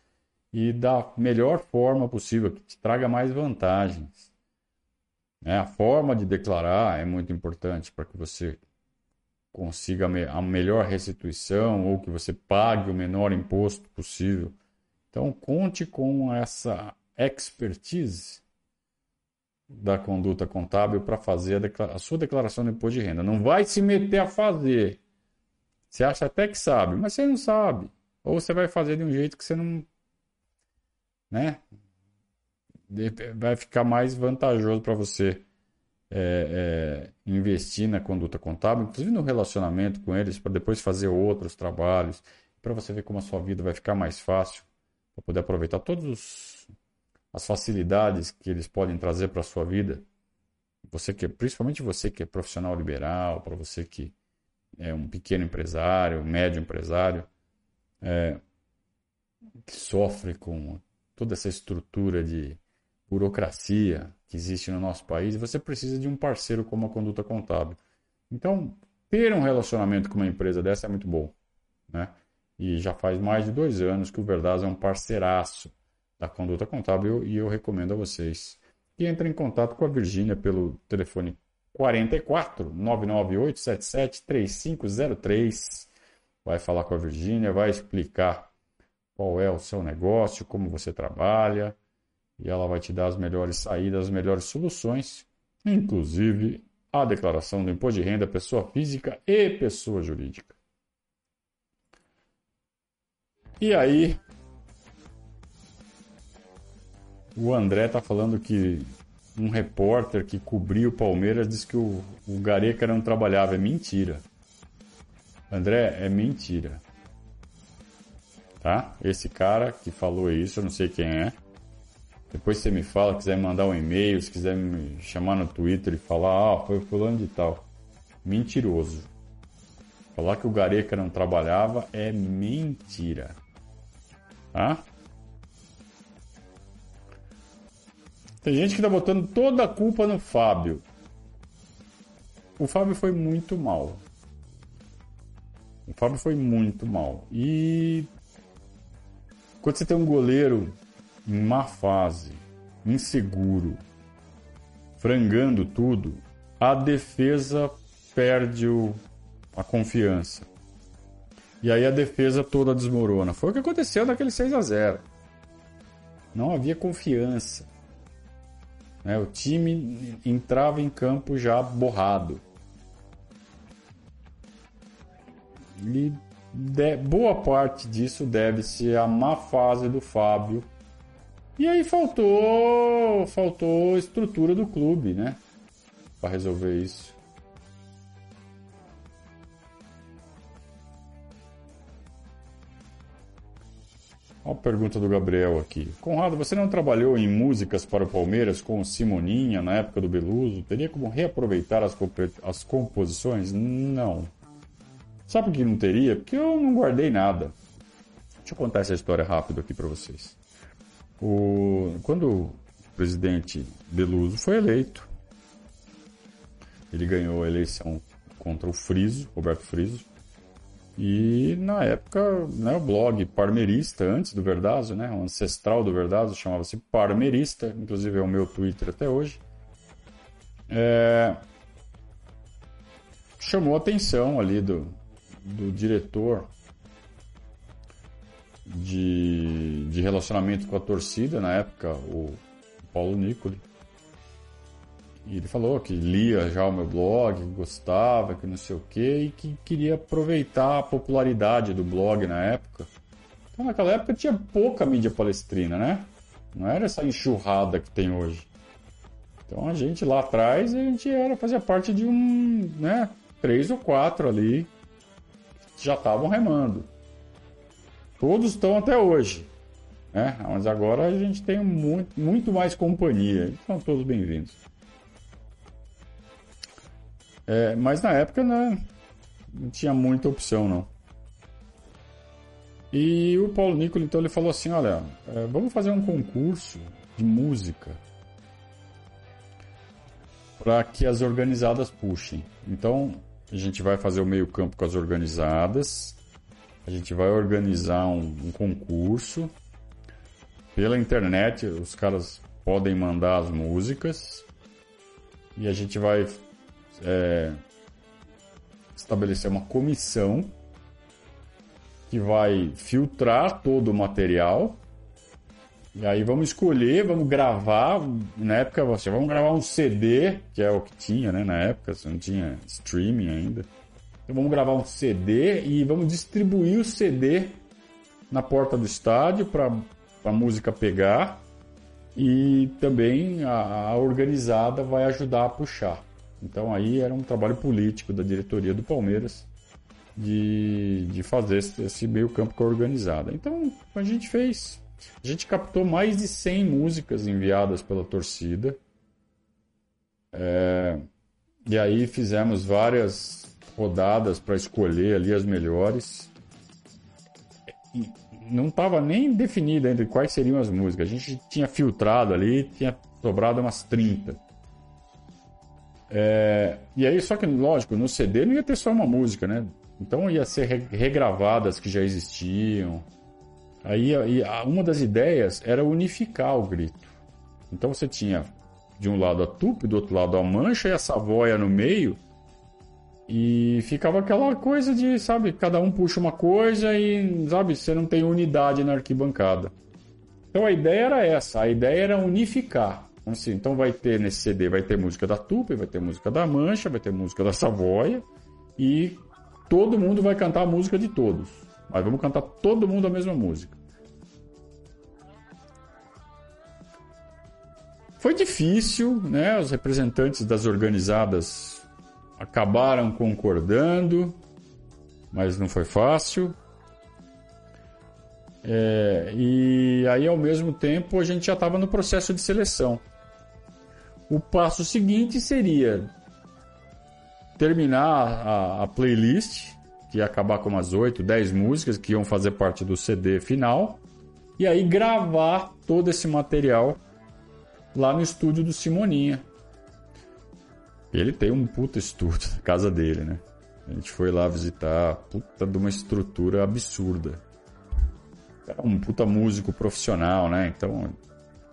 e da melhor forma possível, que te traga mais vantagens. É, a forma de declarar é muito importante para que você consiga a melhor restituição ou que você pague o menor imposto possível então, conte com essa expertise da conduta contábil para fazer a, a, sua declaração de imposto de renda. Não vai se meter a fazer. Você acha até que sabe, mas você não sabe. Ou você vai fazer de um jeito que você não. Né? Vai ficar mais vantajoso para você é, é, investir na conduta contábil, inclusive no relacionamento com eles, para depois fazer outros trabalhos, para você ver como a sua vida vai ficar mais fácil para poder aproveitar todas as facilidades que eles podem trazer para a sua vida você que, principalmente você que é profissional liberal, para você que é um pequeno empresário, médio empresário, é, que sofre com toda essa estrutura de burocracia que existe no nosso país, você precisa de um parceiro como a Conduta Contábil. Então, ter um relacionamento com uma empresa dessa é muito bom, né? E já faz mais de dois anos que o Verdaz é um parceiraço da Conduta Contábil e eu recomendo a vocês que entrem em contato com a Virgínia pelo telefone 44 998 77 3503. Vai falar com a Virgínia, vai explicar qual é o seu negócio, como você trabalha, e ela vai te dar as melhores saídas, as melhores soluções, inclusive a declaração do imposto de renda pessoa física e pessoa jurídica. E aí, o André tá falando que um repórter que cobriu o Palmeiras disse que o, o Gareca não trabalhava. É mentira. André, é mentira. Tá? Esse cara que falou isso, eu não sei quem é. Depois você me fala, quiser me mandar um e-mail, se quiser me chamar no Twitter e falar, ah, foi fulano de tal. Mentiroso. Falar que o Gareca não trabalhava é mentira. Tá? Tem gente que tá botando toda a culpa no Fábio. O Fábio foi muito mal. O Fábio foi muito mal. E quando você tem um goleiro em má fase, inseguro, frangando tudo, a defesa perde o, a confiança. E aí a defesa toda desmorona. Foi o que aconteceu naquele 6 a 0 Não havia confiança. Né? O time entrava em campo já borrado. E de, boa parte disso deve-se à má fase do Fábio e aí faltou, faltou estrutura do clube, né? Para resolver isso. Olha a pergunta do Gabriel aqui. Conrado, você não trabalhou em músicas para o Palmeiras com o Simoninha na época do Beluso? Teria como reaproveitar as, as composições? Não. Sabe por que não teria? Porque eu não guardei nada. Deixa eu contar essa história rápido aqui para vocês. O, quando o presidente Beluso foi eleito, ele ganhou a eleição contra o Friso, Roberto Friso, e na época, né, o blog Parmerista, antes do Verdazo, né, o ancestral do Verdazo, chamava-se Parmerista, inclusive é o meu Twitter até hoje, é, chamou a atenção ali do, do diretor de, de relacionamento com a torcida, na época, o Paulo Nicoli. E ele falou que lia já o meu blog, que gostava, que não sei o quê, e que queria aproveitar a popularidade do blog na época. Então, naquela época tinha pouca mídia palestrina, né? Não era essa enxurrada que tem hoje. Então a gente lá atrás, a gente era, fazia parte de um, né? Três ou quatro ali já estavam remando. Todos estão até hoje. Né? Mas agora a gente tem muito, muito mais companhia. Então todos bem-vindos. É, mas na época né, não tinha muita opção, não. E o Paulo Nicole, então, ele falou assim, olha, é, vamos fazer um concurso de música para que as organizadas puxem. Então, a gente vai fazer o meio campo com as organizadas a gente vai organizar um, um concurso pela internet. Os caras podem mandar as músicas e a gente vai é, estabelecer uma comissão que vai filtrar todo o material. E aí vamos escolher, vamos gravar, na época você, vamos gravar um CD, que é o que tinha, né, na época, você não tinha streaming ainda. Então vamos gravar um CD e vamos distribuir o CD na porta do estádio para a música pegar e também a, a, organizada vai ajudar a puxar. Então aí era um trabalho político da diretoria do Palmeiras de, de fazer esse, meio campo com a organizada. Então a gente fez, a gente captou mais de 100 músicas enviadas pela torcida É, e aí fizemos várias rodadas para escolher ali as melhores. E não estava nem definido ainda quais seriam as músicas. A gente tinha filtrado ali, tinha sobrado umas 30. É, e aí, só que, lógico, no CD não ia ter só uma música, né? Então ia ser regravadas que já existiam. Aí uma das ideias era unificar o grito. Então você tinha de um lado a tupi, do outro lado a mancha e a savoia no meio. E ficava aquela coisa de, sabe, cada um puxa uma coisa e, sabe, você não tem unidade na arquibancada. Então a ideia era essa, a ideia era unificar. Assim, então vai ter nesse CD, vai ter música da Tupi, vai ter música da Mancha, vai ter música da Savoia e todo mundo vai cantar a música de todos. Mas vamos cantar todo mundo a mesma música. Foi difícil, né? Os representantes das organizadas acabaram concordando, mas não foi fácil. É, e aí, ao mesmo tempo, a gente já estava no processo de seleção. O passo seguinte seria terminar a, a, playlist, que ia acabar com umas 8, 10 músicas que iam fazer parte do CD final, e aí gravar todo esse material lá no estúdio do Simoninha. Ele tem um puta estúdio na casa dele, né? A gente foi lá visitar, puta de uma estrutura absurda. Era um puta músico profissional, né? Então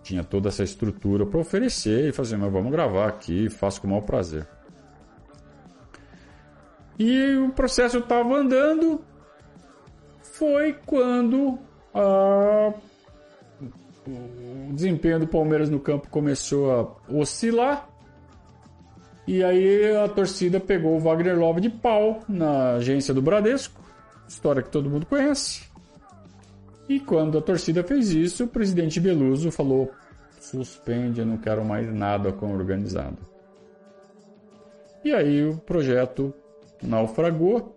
tinha toda essa estrutura para oferecer e fazer, mas vamos gravar aqui, faço com o maior prazer. E o processo estava andando, foi quando a o desempenho do Palmeiras no campo começou a oscilar. E aí a torcida pegou o Wagner Love de pau na agência do Bradesco, história que todo mundo conhece. E quando a torcida fez isso, o presidente Beluso falou: suspende, eu não quero mais nada com organizado. E aí o projeto naufragou.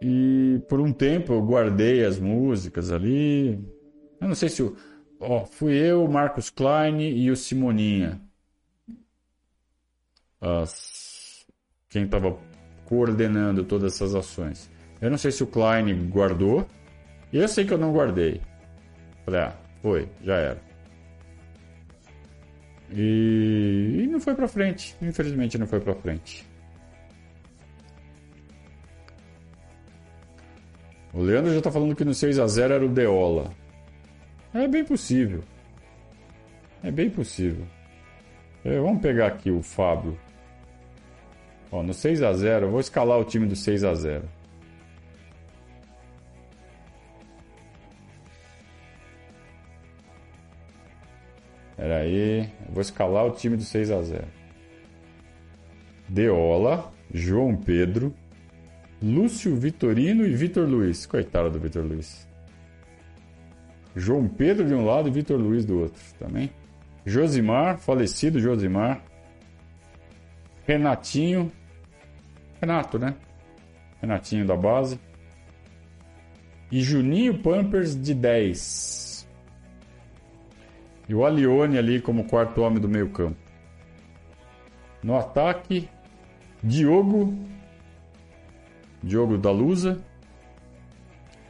E por um tempo eu guardei as músicas ali, eu não sei se. Ó, fui eu, Marcos Klein e o Simoninha. As, quem estava coordenando todas essas ações. Eu não sei se o Klein guardou. E eu sei que eu não guardei. Falei, ah, foi, já era. E, e não foi pra frente. Infelizmente não foi pra frente. O Leandro já tá falando que no 6x0 era o Deola. É bem possível. É bem possível. É, vamos pegar aqui o Fábio. Ó, no 6 a 0 eu vou escalar o time do 6 a 0 Espera aí, vou escalar o time do 6 a 0 Deola, João Pedro, Lúcio Vitorino e Vitor Luiz. Coitado do Vitor Luiz. João Pedro de um lado e Vitor Luiz do outro também. Josimar, falecido Josimar. Renatinho. Renato, né? Renatinho da base. E Juninho Pampers de 10. E o Alione ali como quarto homem do meio campo. No ataque, Diogo. Diogo da Lusa.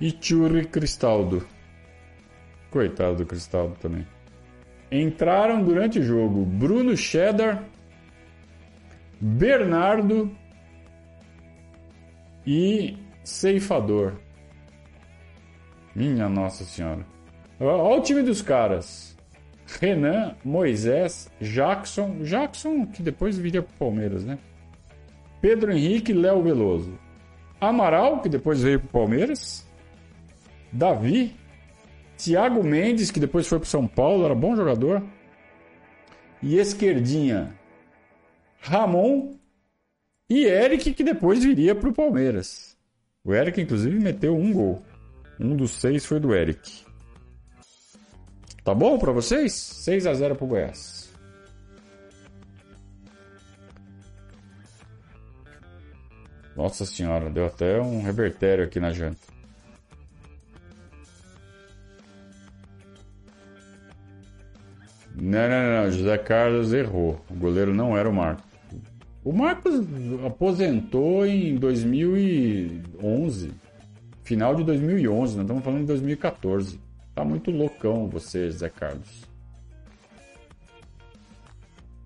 E Churri Cristaldo. Coitado do Cristaldo também. Entraram durante o jogo Bruno Cheddar, Bernardo e Ceifador. Minha Nossa Senhora. Olha o time dos caras. Renan, Moisés, Jackson. Jackson, que depois viria para Palmeiras, né? Pedro Henrique Léo Veloso. Amaral, que depois veio para Palmeiras. Davi, Thiago Mendes, que depois foi para São Paulo, era bom jogador. E esquerdinha, Ramon e Eric, que depois viria para o Palmeiras. O Eric, inclusive, meteu um gol. Um dos seis foi do Eric. Tá bom para vocês? 6 a 0 para o Goiás. Nossa senhora, deu até um revertério aqui na janta. Não, não, não. José Carlos errou. O goleiro não era o Marcos. O Marcos aposentou em 2011. Final de 2011. Nós estamos falando de 2014. Tá muito loucão você, José Carlos.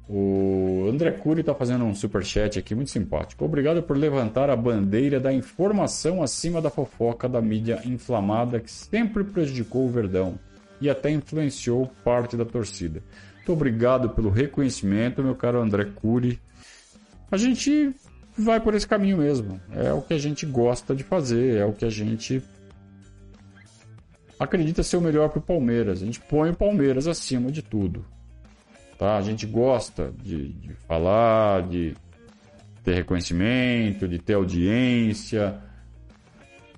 O André Cury está fazendo um super chat aqui muito simpático. Obrigado por levantar a bandeira da informação acima da fofoca da mídia inflamada que sempre prejudicou o Verdão e até influenciou parte da torcida. Muito obrigado pelo reconhecimento, meu caro André Cury. A gente vai por esse caminho mesmo. É o que a gente gosta de fazer, é o que a gente acredita ser o melhor para o Palmeiras. A gente põe o Palmeiras acima de tudo. Tá? A gente gosta de, de falar, de ter reconhecimento, de ter audiência.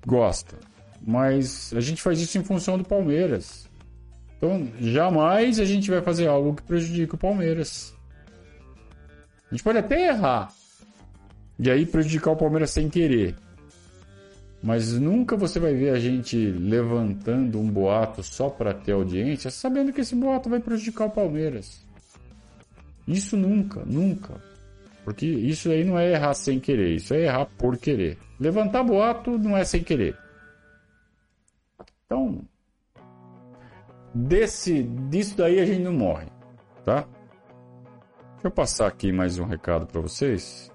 Gosta. Mas a gente faz isso em função do Palmeiras. Então, jamais a gente vai fazer algo que prejudique o Palmeiras. A gente pode até errar. E aí prejudicar o Palmeiras sem querer. Mas nunca você vai ver a gente levantando um boato só para ter audiência, sabendo que esse boato vai prejudicar o Palmeiras. Isso nunca, nunca. Porque isso aí não é errar sem querer, isso é errar por querer. Levantar boato não é sem querer. Então, desse, disso daí a gente não morre, tá? Deixa eu passar aqui mais um recado para vocês.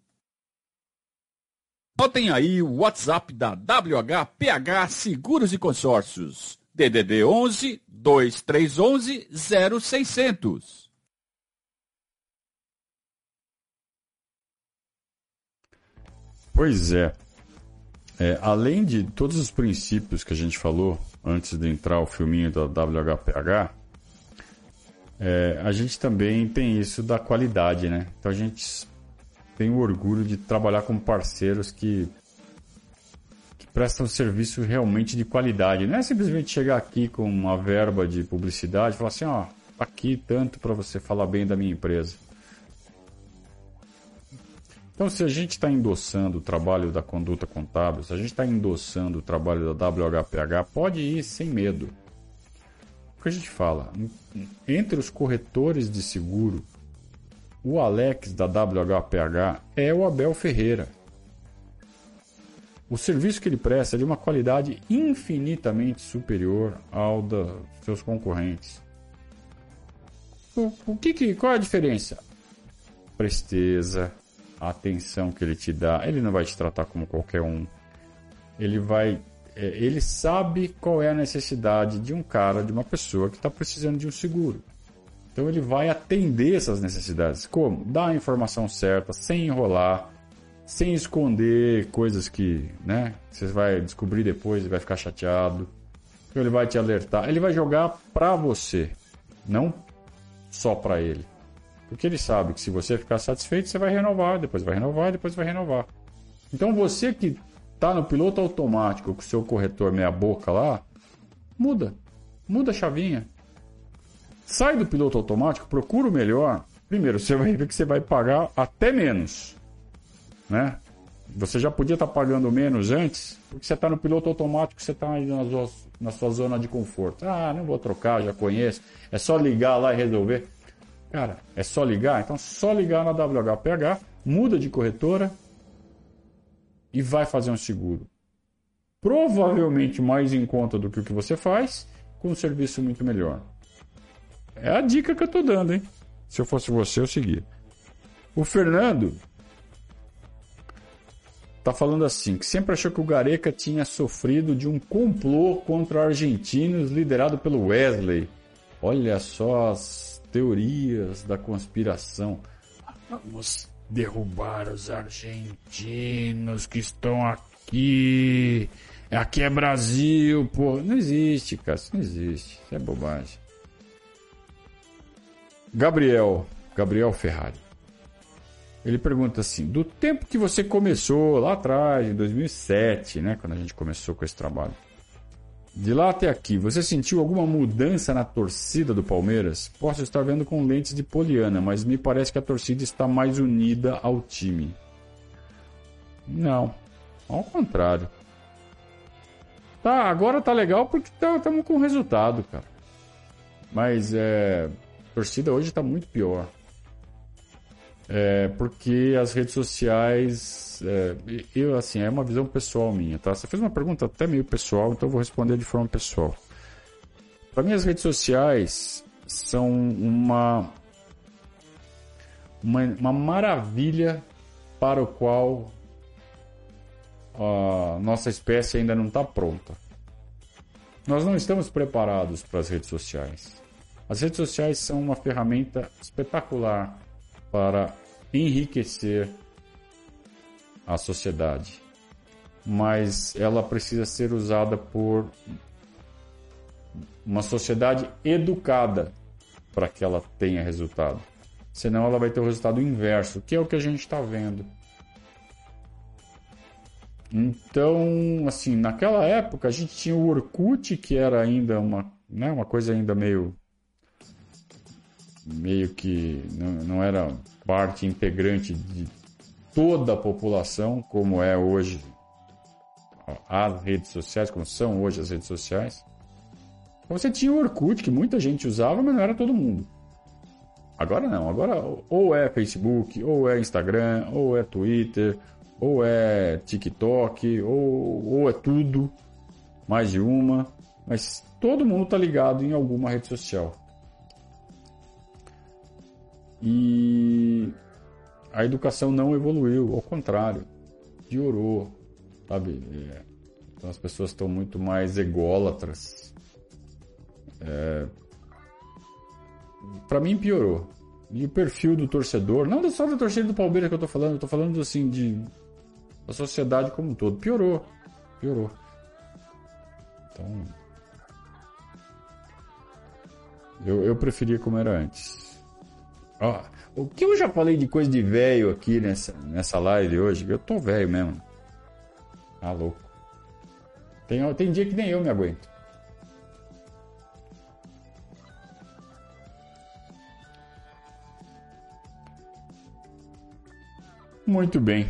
Notem aí o WhatsApp da WHPH Seguros e Consórcios. DDD 11 2311 0600. Pois é. é. Além de todos os princípios que a gente falou antes de entrar o filminho da WHPH, é, a gente também tem isso da qualidade, né? Então a gente tem o orgulho de trabalhar com parceiros que, que prestam serviço realmente de qualidade. Não é simplesmente chegar aqui com uma verba de publicidade e falar assim, ó, tá aqui tanto para você falar bem da minha empresa. Então, se a gente está endossando o trabalho da conduta contábil, se a gente está endossando o trabalho da WHPH, pode ir sem medo. O que a gente fala? Entre os corretores de seguro, o Alex da WHPH é o Abel Ferreira. O serviço que ele presta é de uma qualidade infinitamente superior ao dos seus concorrentes. O, o que, que qual é a diferença? Presteza, a atenção que ele te dá. Ele não vai te tratar como qualquer um. Ele vai. É, ele sabe qual é a necessidade de um cara, de uma pessoa que está precisando de um seguro. Então ele vai atender essas necessidades. Como? Dar a informação certa, sem enrolar, sem esconder coisas que, né, você vai descobrir depois e vai ficar chateado. Então ele vai te alertar, ele vai jogar para você, não só para ele. Porque ele sabe que se você ficar satisfeito, você vai renovar, depois vai renovar, depois vai renovar. Então você que está no piloto automático com o seu corretor meia boca lá, muda. Muda a chavinha. Sai do piloto automático, procura o melhor. Primeiro, você vai ver que você vai pagar até menos. Né? Você já podia estar tá pagando menos antes, porque você está no piloto automático, você está na sua, na sua zona de conforto. Ah, não vou trocar, já conheço. É só ligar lá e resolver. Cara, é só ligar? Então só ligar na WHPH, muda de corretora e vai fazer um seguro. Provavelmente mais em conta do que o que você faz, com um serviço muito melhor. É a dica que eu tô dando, hein? Se eu fosse você, eu seguia. O Fernando. tá falando assim, que sempre achou que o Gareca tinha sofrido de um complô contra argentinos liderado pelo Wesley. Olha só as teorias da conspiração. Vamos derrubar os argentinos que estão aqui. Aqui é Brasil, pô. Não existe, cara. Isso não existe. Isso é bobagem. Gabriel. Gabriel Ferrari. Ele pergunta assim: do tempo que você começou lá atrás, em 2007, né, quando a gente começou com esse trabalho, de lá até aqui, você sentiu alguma mudança na torcida do Palmeiras? Posso estar vendo com lentes de poliana, mas me parece que a torcida está mais unida ao time. Não, ao contrário. Tá, agora tá legal porque estamos tá, com resultado, cara. Mas é, a torcida hoje está muito pior. É, porque as redes sociais. É, eu, assim, é uma visão pessoal minha, tá? Você fez uma pergunta até meio pessoal, então eu vou responder de forma pessoal. Para mim, as redes sociais são uma, uma, uma maravilha para o qual a nossa espécie ainda não está pronta. Nós não estamos preparados para as redes sociais. As redes sociais são uma ferramenta espetacular para enriquecer a sociedade, mas ela precisa ser usada por uma sociedade educada para que ela tenha resultado. Senão ela vai ter o resultado inverso, que é o que a gente está vendo. Então, assim, naquela época a gente tinha o Orkut, que era ainda uma, né, uma coisa ainda meio meio que não, não era parte integrante de toda a população, como é hoje as redes sociais, como são hoje as redes sociais. Você tinha o Orkut, que muita gente usava, mas não era todo mundo. Agora não, agora ou é Facebook, ou é Instagram, ou é Twitter, ou é TikTok, ou, ou é tudo, mais de uma, mas todo mundo está ligado em alguma rede social. E a educação não evoluiu, ao contrário, piorou, sabe? É, então as pessoas estão muito mais ególatras. É, para mim piorou. E o perfil do torcedor, não só da torcida do Palmeiras que eu tô falando, eu tô falando assim de da sociedade como um todo, piorou, piorou. Então, eu, eu preferia como era antes. Ó, o que eu já falei de coisa de velho aqui nessa, nessa live hoje? Eu tô velho mesmo. Tá louco. Tem, tem dia que nem eu me aguento. Muito bem.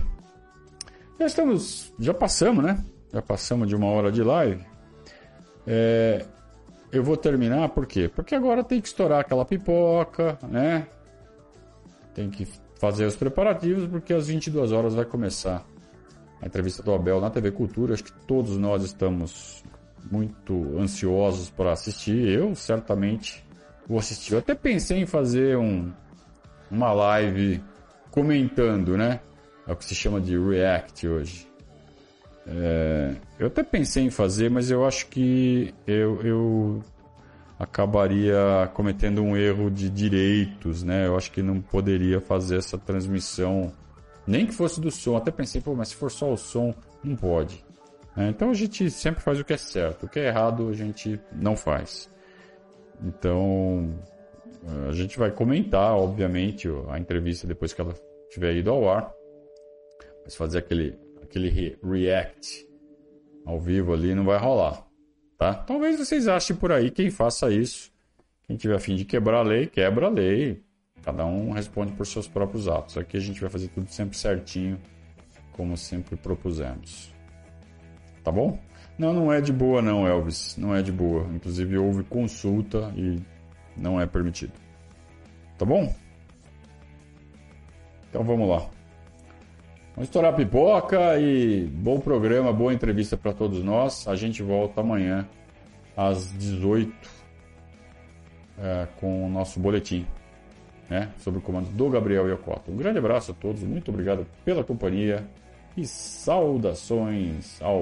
Já estamos. Já passamos, né? Já passamos de uma hora de live. É, eu vou terminar por quê? Porque agora tem que estourar aquela pipoca, né? Tem que fazer os preparativos porque às 22 horas vai começar a entrevista do Abel na TV Cultura. Acho que todos nós estamos muito ansiosos para assistir. Eu certamente vou assistir. Eu até pensei em fazer um, uma live comentando, né? É o que se chama de react hoje. É, eu até pensei em fazer, mas eu acho que eu, eu acabaria cometendo um erro de direitos, né? Eu acho que não poderia fazer essa transmissão, nem que fosse do som. Até pensei, pô, mas se for só o som, não pode. É, então a gente sempre faz o que é certo, o que é errado a gente não faz. Então a gente vai comentar, obviamente, a entrevista depois que ela tiver ido ao ar, mas fazer aquele, aquele react ao vivo ali não vai rolar. Tá? Talvez vocês achem por aí quem faça isso. Quem tiver a fim de quebrar a lei, quebra a lei. Cada um responde por seus próprios atos. Aqui a gente vai fazer tudo sempre certinho, como sempre propusemos. Tá bom? Não, não é de boa não, Elvis. Não é de boa. Inclusive houve consulta e não é permitido. Tá bom? Então vamos lá. Vamos estourar pipoca e bom programa, boa entrevista para todos nós. A gente volta amanhã às 18 é, com o nosso boletim né, sobre o comando do Gabriel Iocota. Um grande abraço a todos, muito obrigado pela companhia e saudações ao